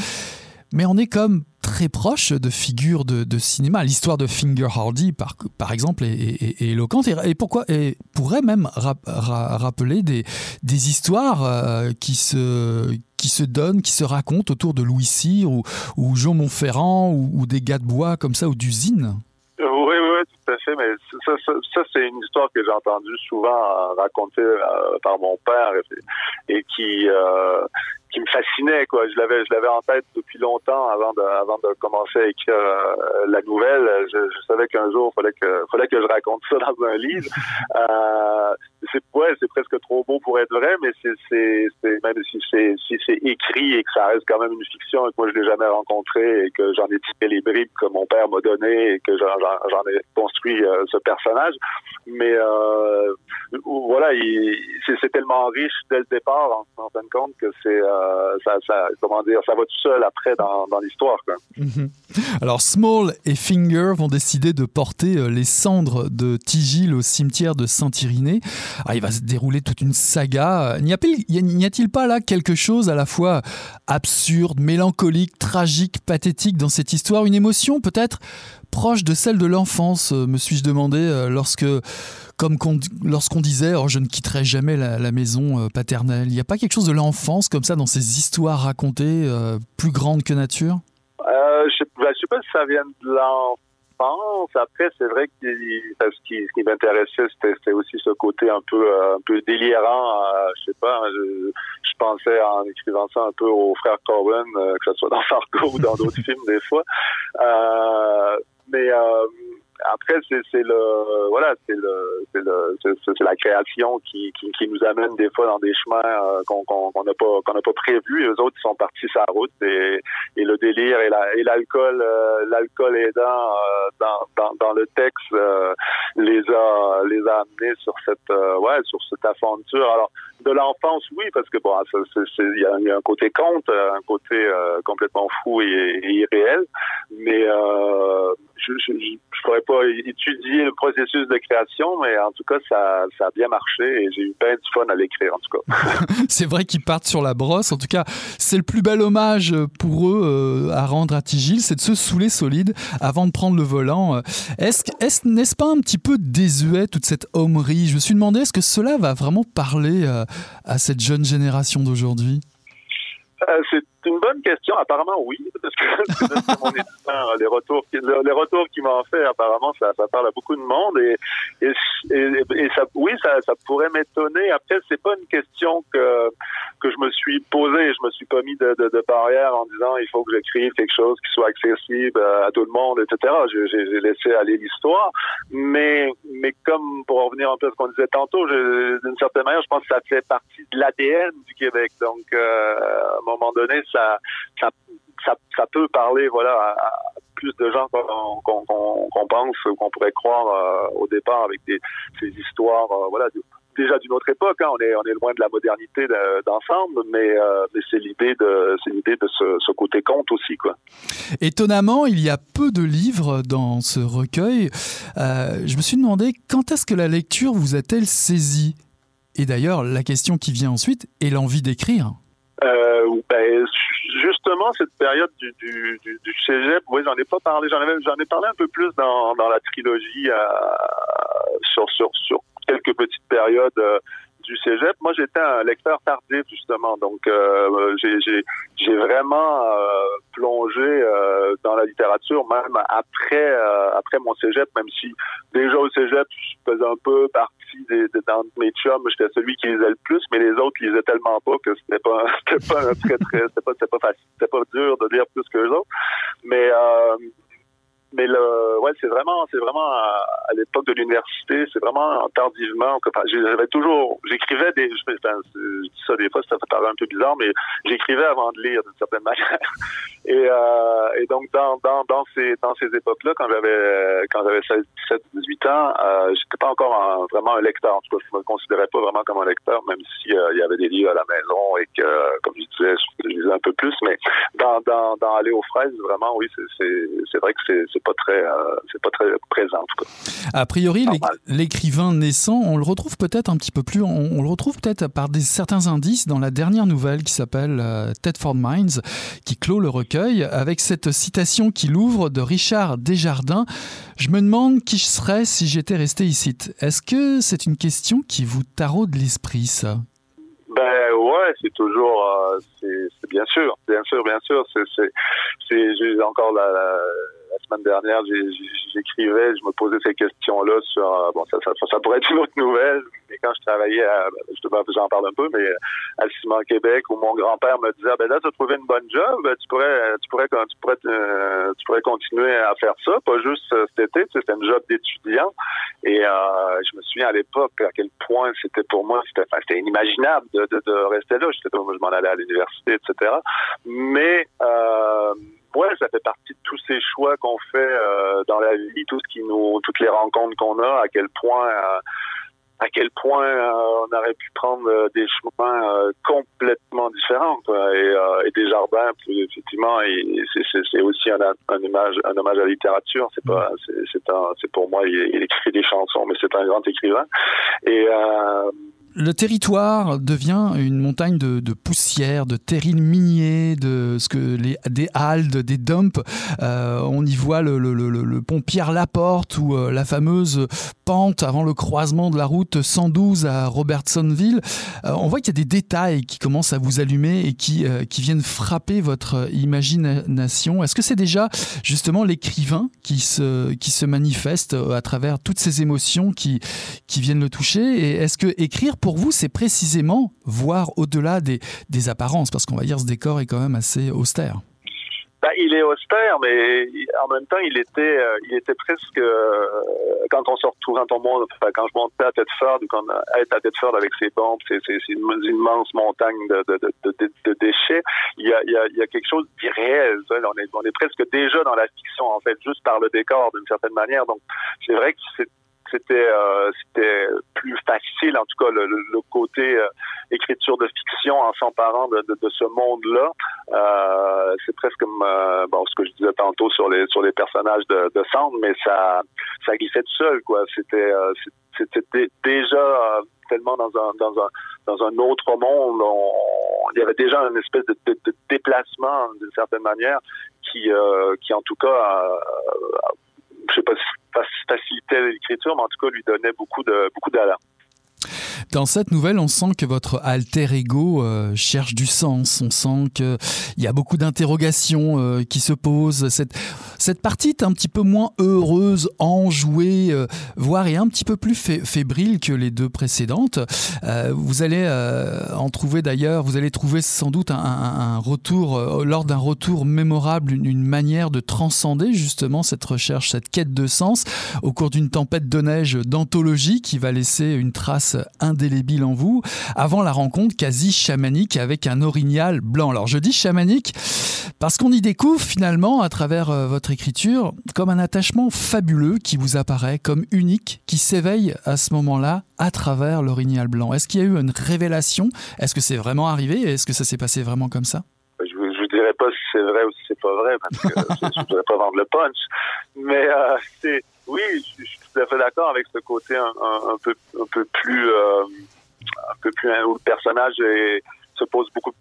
mais on est comme très proche de figures de, cinéma. L'histoire de Finger Hardy, par, exemple, est, éloquente et, pourquoi, pourrait même rappeler des, histoires euh, qui, se, qui se donnent, qui se racontent autour de Louis Cyr ou, ou Jean Montferrand ou, des gars de bois comme ça ou d'usines. Oui, oui, tout à fait. Mais ça, c'est une histoire que j'ai entendue souvent raconter euh, par mon père et, qui, euh, qui me fascinait quoi. Je l'avais je l'avais en tête depuis longtemps avant de avant de commencer à écrire euh, la nouvelle. Je, je savais qu'un jour fallait que fallait que je raconte ça dans un livre. Euh, c'est ouais, c'est presque trop beau pour être vrai, mais c'est c'est même si c'est si c'est écrit et que ça reste quand même une fiction et que moi je l'ai jamais rencontré et que j'en ai tiré les bribes que mon père m'a donné et que j'en j'en ai construit euh, ce personnage. Mais euh, voilà, c'est tellement riche dès le départ en, en fin de compte que c'est euh, ça, comment dire, ça va tout seul après dans, l'histoire. Mhm. Alors Small et Finger vont décider de porter euh, les cendres de Tigil au cimetière de Saint-Irénée. Ah, il va se dérouler toute une saga. N'y a-t-il pas là quelque chose à la fois absurde, mélancolique, tragique, pathétique dans cette histoire? Une émotion peut-être proche de celle de l'enfance, euh, me suis-je demandé, lorsque comme lorsqu'on disait oh, je ne quitterai jamais la, maison euh, paternelle. Il n'y a pas quelque chose de l'enfance comme ça dans ces histoires racontées euh, plus grandes que nature? Euh, Je ne ben, sais, pas si ça vient de l'enfance. Après, c'est vrai que ce qui, m'intéressait, c'était aussi ce côté un peu délirant. je sais pas, je, pensais en écrivant ça un peu aux frères Cohen, que ce soit dans Fargo ou dans d'autres films des fois. mais après, c'est le voilà, c'est le c'est la création qui, qui, qui nous amène des fois dans des chemins euh, qu'on qu'on n'a pas qu'on n'a pas prévu. Les autres sont partis la route et, et le délire et la et l'alcool euh, l'alcool aidant euh, dans, dans, dans le texte les a les a amenés sur cette ouais sur cette aventure. Alors de l'enfance, oui, parce que bon, il y, y, a un côté conte, un côté complètement fou et, irréel, mais euh, je ne pourrais pas étudier le processus de création, mais en tout cas, ça, ça a bien marché et j'ai eu bien du fun à l'écrire, en tout cas. c'est vrai qu'ils partent sur la brosse. En tout cas, c'est le plus bel hommage pour eux euh, à rendre à Tigil, c'est de se saouler solide avant de prendre le volant. Est-ce est n'est-ce pas un petit peu désuet, toute cette homerie? Je me suis demandé, est-ce que cela va vraiment parler euh, à cette jeune génération d'aujourd'hui euh, c'est une bonne question. Apparemment, oui, parce que les retours, les retours qu'il m'a fait, apparemment, ça, parle à beaucoup de monde et, oui, ça, ça pourrait m'étonner. Après, c'est pas une question que que je me suis posée. Je me suis pas mis de, de, de barrière en disant il faut que j'écrive quelque chose qui soit accessible à tout le monde, etc. J'ai laissé aller l'histoire, mais mais comme pour revenir un peu à ce qu'on disait tantôt, d'une certaine manière, je pense que ça fait partie de l'ADN du Québec. Donc, euh, à un moment donné, ça, ça, ça, peut parler voilà, à, plus de gens qu'on pense ou qu'on pourrait croire euh, au départ avec des, ces histoires euh, voilà, déjà d'une autre époque. Hein. On, est, on est loin de la modernité d'ensemble, mais, euh, mais c'est l'idée de, l'idée de ce, ce, côté conte aussi. Quoi. Étonnamment, il y a peu de livres dans ce recueil. je me suis demandé quand est-ce que la lecture vous a-t-elle saisi Et d'ailleurs, la question qui vient ensuite est l'envie d'écrire. Euh, ben, justement, cette période du, du, du, du cégep, oui, j'en ai pas parlé. J'en, ai parlé un peu plus dans, dans la trilogie euh, sur, sur, sur quelques petites périodes. Euh, du cégep. Moi, j'étais un lecteur tardif, justement. Donc, euh, j'ai vraiment euh, plongé dans la littérature, même après après mon cégep, même si déjà au cégep, je faisais un peu partie des, des dans mes chums, j'étais celui qui lisait le plus, mais les autres lisaient tellement pas que c'était pas c'était pas très très c'était pas pas facile, c'était pas dur de lire plus que les autres. Mais mais le, ouais, c'est vraiment, c'est vraiment à, l'époque de l'université, c'est vraiment tardivement. Enfin, j'avais toujours, j'écrivais des, je, enfin, je dis ça des fois, ça paraît un peu bizarre, mais j'écrivais avant de lire d'une certaine manière. Et, euh, et donc dans dans dans ces dans ces époques-là, quand j'avais quand j'avais 16, 17, 18 ans, euh, j'étais pas encore vraiment un lecteur. En tout cas, je me considérais pas vraiment comme un lecteur, même si euh, il y avait des livres à la maison et que, comme je disais, je lisais un peu plus. Mais dans dans dans aller aux fraises, vraiment, oui, c'est c'est vrai que c'est c'est pas très euh, c'est pas très présent en tout cas. A priori, l'écrivain naissant, on le retrouve peut-être un petit peu plus, on, le retrouve peut-être par des certains indices dans la dernière nouvelle qui s'appelle euh, Tedford Minds, qui clôt le recueil avec cette citation qui l'ouvre de Richard Desjardins. Je me demande qui je serais si j'étais resté ici. Est-ce que c'est une question qui vous taraude l'esprit, ça? Ben ouais, c'est toujours, euh, c'est bien sûr, bien sûr, bien sûr. C'est, j'ai encore la, la semaine dernière, j'écrivais, je me posais ces questions-là sur, euh, bon, ça, ça, pourrait être une autre nouvelle, mais quand je travaillais, à, justement, j'en parle un peu, mais à Ciment Québec, où mon grand-père me disait, ah, ben là, tu as trouvé une bonne job, tu pourrais, tu pourrais, tu pourrais, tu pourrais continuer à faire ça, pas juste euh, cet été, c'était une job d'étudiant. Et euh, je me souviens à l'époque à quel point c'était pour moi, c'était, c'était inimaginable de, rester là. J'étais, je m'en allais à l'université, etc. Mais euh, ouais, ça fait partie de tous ces choix qu'on fait euh, dans la vie, tout ce qui nous, toutes les rencontres qu'on a, à quel point, euh, à quel point euh, on aurait pu prendre des chemins complètement différents, quoi. Et, et des jardins, effectivement, c'est aussi un, un, hommage, un hommage à la littérature. C'est pas, c'est pour moi, il, il, écrit des chansons, mais c'est un grand écrivain. Et le territoire devient une montagne de, poussière, de terrils miniers, de ce que les, des haldes, des dumps. Euh, on y voit le, le, pont Pierre-Laporte ou euh, la fameuse pente avant le croisement de la route 112 à Robertsonville. Euh, on voit qu'il y a des détails qui commencent à vous allumer et qui, qui viennent frapper votre imagination. Est-ce que c'est déjà justement l'écrivain qui se, qui se manifeste à travers toutes ces émotions qui, qui viennent le toucher? Et est-ce que écrire pour vous, c'est précisément voir au-delà des, des apparences, parce qu'on va dire ce décor est quand même assez austère. Ben, il est austère, mais en même temps, il était, euh, il était presque euh, quand on se retrouve, quand on monte, enfin, quand je montais à Tedford ou quand être à Tedford avec ses bombes, c'est une immense montagne de, déchets. Il y a quelque chose d'irréel. On est, on est presque déjà dans la fiction en fait, juste par le décor d'une certaine manière. Donc, c'est vrai que c'est c'était euh, c'était plus facile, en tout cas le, côté euh, écriture de fiction en s'emparant de, ce monde-là. Euh, c'est presque comme euh, ce que je disais tantôt sur les sur les personnages de, Sand, mais ça ça glissait tout seul quoi. C'était c'était déjà tellement dans un dans un dans un autre monde. il y avait déjà une espèce de, déplacement d'une certaine manière qui qui en tout cas je sais pas si facilitait l'écriture, mais en tout cas lui donnait beaucoup de beaucoup d'allant. Dans cette nouvelle, on sent que votre alter ego euh, cherche du sens. On sent qu'il y a beaucoup d'interrogations euh, qui se posent. Cette, cette partie est un petit peu moins heureuse, enjouée, euh, voire est un petit peu plus fébrile que les deux précédentes. Euh, vous allez en trouver d'ailleurs, vous allez trouver sans doute un, retour, lors d'un retour mémorable, une, une, manière de transcender justement cette recherche, cette quête de sens au cours d'une tempête de neige d'anthologie qui va laisser une trace indélébile en vous, avant la rencontre quasi chamanique avec un orignal blanc. Alors je dis chamanique parce qu'on y découvre finalement à travers euh, votre écriture comme un attachement fabuleux qui vous apparaît comme unique, qui s'éveille à ce moment-là à travers l'orignal blanc. Est-ce qu'il y a eu une révélation? Est-ce que c'est vraiment arrivé? Est-ce que ça s'est passé vraiment comme ça? Je dirais pas si c'est vrai ou si c'est pas vrai, parce que je ne voudrais pas vendre le punch. Mais euh, c'est oui, je, tout à fait d'accord avec ce côté un, peu un peu plus euh, plus où le personnage est, se pose beaucoup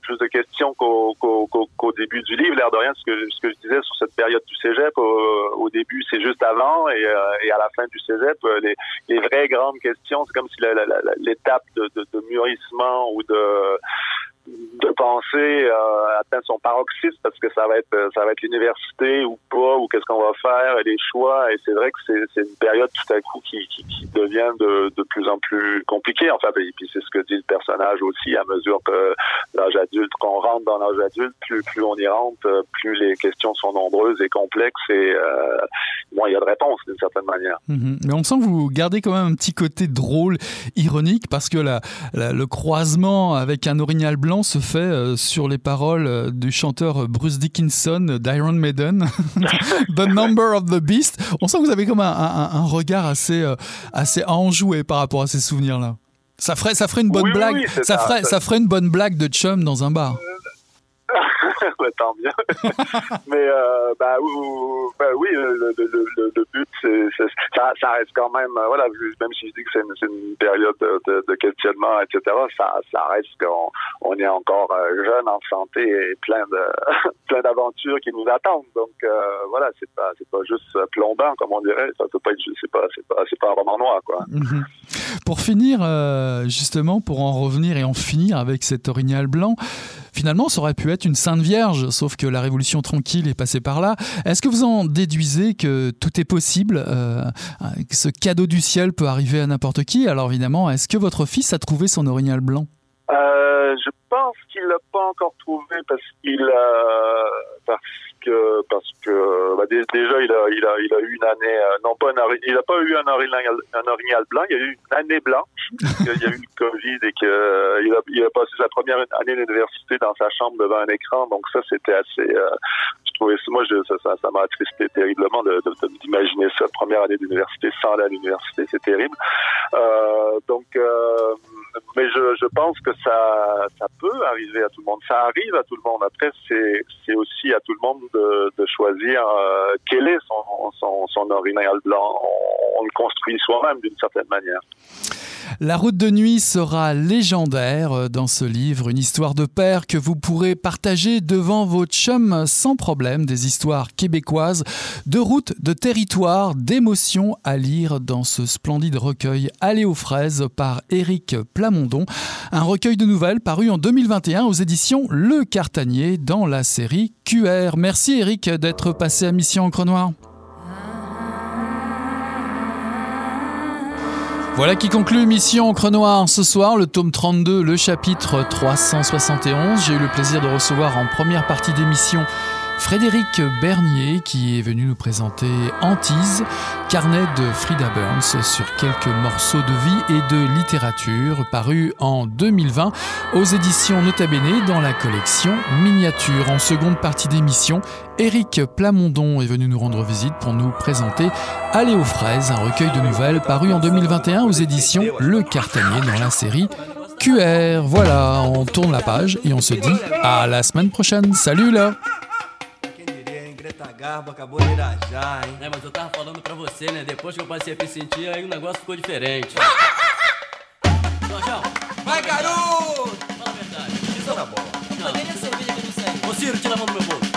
plus de questions qu'au début du livre. L'air de rien, ce que je disais sur cette période du cégep, au, début, c'est juste avant et, euh, et à la fin du cégep, euh, les, vraies grandes questions, c'est comme si l'étape de mûrissement ou de penser euh, son paroxysme parce que ça va être ça va être l'université ou pas ou qu'est-ce qu'on va faire et les choix et c'est vrai que c'est, une période tout à coup qui, devient de, de plus en plus compliquée enfin et puis c'est ce que dit le personnage aussi à mesure que l'âge adulte qu'on rentre dans l'âge adulte plus plus on y rentre plus les questions sont nombreuses et complexes et euh, moins il y a de réponses d'une certaine manière. Mmh, mais on sent que vous gardez quand même un petit côté drôle ironique parce que la, le croisement avec un orignal blanc se fait euh, sur les paroles euh, du chanteur Bruce Dickinson d'Iron Maiden, The Number of the Beast. On sent que vous avez comme un, un, un regard assez, euh, assez enjoué par rapport à ces souvenirs-là. Ça ferait, ça ferait une bonne oui, blague. Oui, ça, ferait, ça ferait une bonne blague de chum dans un bar. ouais, tant bien. Mais euh, bah, ou, bah, oui, le, le, le, le but, c'est, ça, ça reste quand même, euh, voilà, même si je dis que c'est une, une, période de, de, de, questionnement, etc., ça, ça reste qu'on on est encore euh, jeune, en santé et plein de plein d'aventures qui nous attendent. Donc euh, voilà, c'est pas c'est pas juste plombant comme on dirait. Ça peut pas être, c'est pas c'est pas c'est pas un roman noir quoi. Mm-hmm. Pour finir, euh, justement, pour en revenir et en finir avec cet orignal blanc, finalement, ça aurait pu être une sainte vierge, sauf que la révolution tranquille est passée par là. Est-ce que vous en déduisez que tout est possible, euh, ce cadeau du ciel peut arriver à n'importe qui? Alors évidemment, est-ce que votre fils a trouvé son orignal blanc? Euh, Je pense qu'il l'a pas encore trouvé parce qu'il a parce que parce que bah, déjà il a il a il a eu une année euh, non pas un, il a pas eu un orignal un orignal blanc il y a eu une année blanche il y a eu le covid et que euh, il a il a passé sa première année d'université dans sa chambre devant un écran donc ça c'était assez euh, je trouvais moi je, ça m'a attristé terriblement de, d'imaginer sa première année d'université sans aller à l'université c'est terrible. Donc mais je, je pense que ça ça peut arriver à tout le monde ça arrive à tout le monde après c'est aussi à tout le monde de, de choisir euh, quel est son, son, son original blanc. On, on le construit soi-même d'une certaine manière. La route de nuit sera légendaire dans ce livre, une histoire de père que vous pourrez partager devant votre chum sans problème, des histoires québécoises, de route, de territoire, d'émotions à lire dans ce splendide recueil Aller aux fraises par Éric Plamondon, un recueil de nouvelles paru en 2021 aux éditions Le Cartanier dans la série QR. Merci Éric d'être passé à Mission Encre Noire. Voilà qui conclut Mission Encre Noire ce soir, le tome 32, le chapitre 371. J'ai eu le plaisir de recevoir en première partie d'émission Frédéric Bernier qui est venu nous présenter Antise, carnet de Frida Burns sur quelques morceaux de vie et de littérature paru en 2020 aux éditions Nota Bene dans la collection Miniature. En seconde partie d'émission, Éric Plamondon est venu nous rendre visite pour nous présenter Aller aux fraises, un recueil de nouvelles paru en 2021 aux éditions Le Cartanier dans la série QR. Voilà, on tourne la page et on se dit à la semaine prochaine. Salut là garbo acabou de irajar, hein? É, mas eu tava falando pra você, né? Depois que eu passei a me sentir, aí o negócio ficou diferente. Então, Jorjão! Vai, garoto! Fala a verdade. Isso na bola. Não. Eu a cerveja que. Ô, Ciro, tira a mão do meu bolso.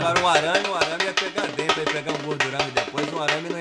Agora um arame, um arame ia pegar dentro, ia pegar um gordurame depois, um arame não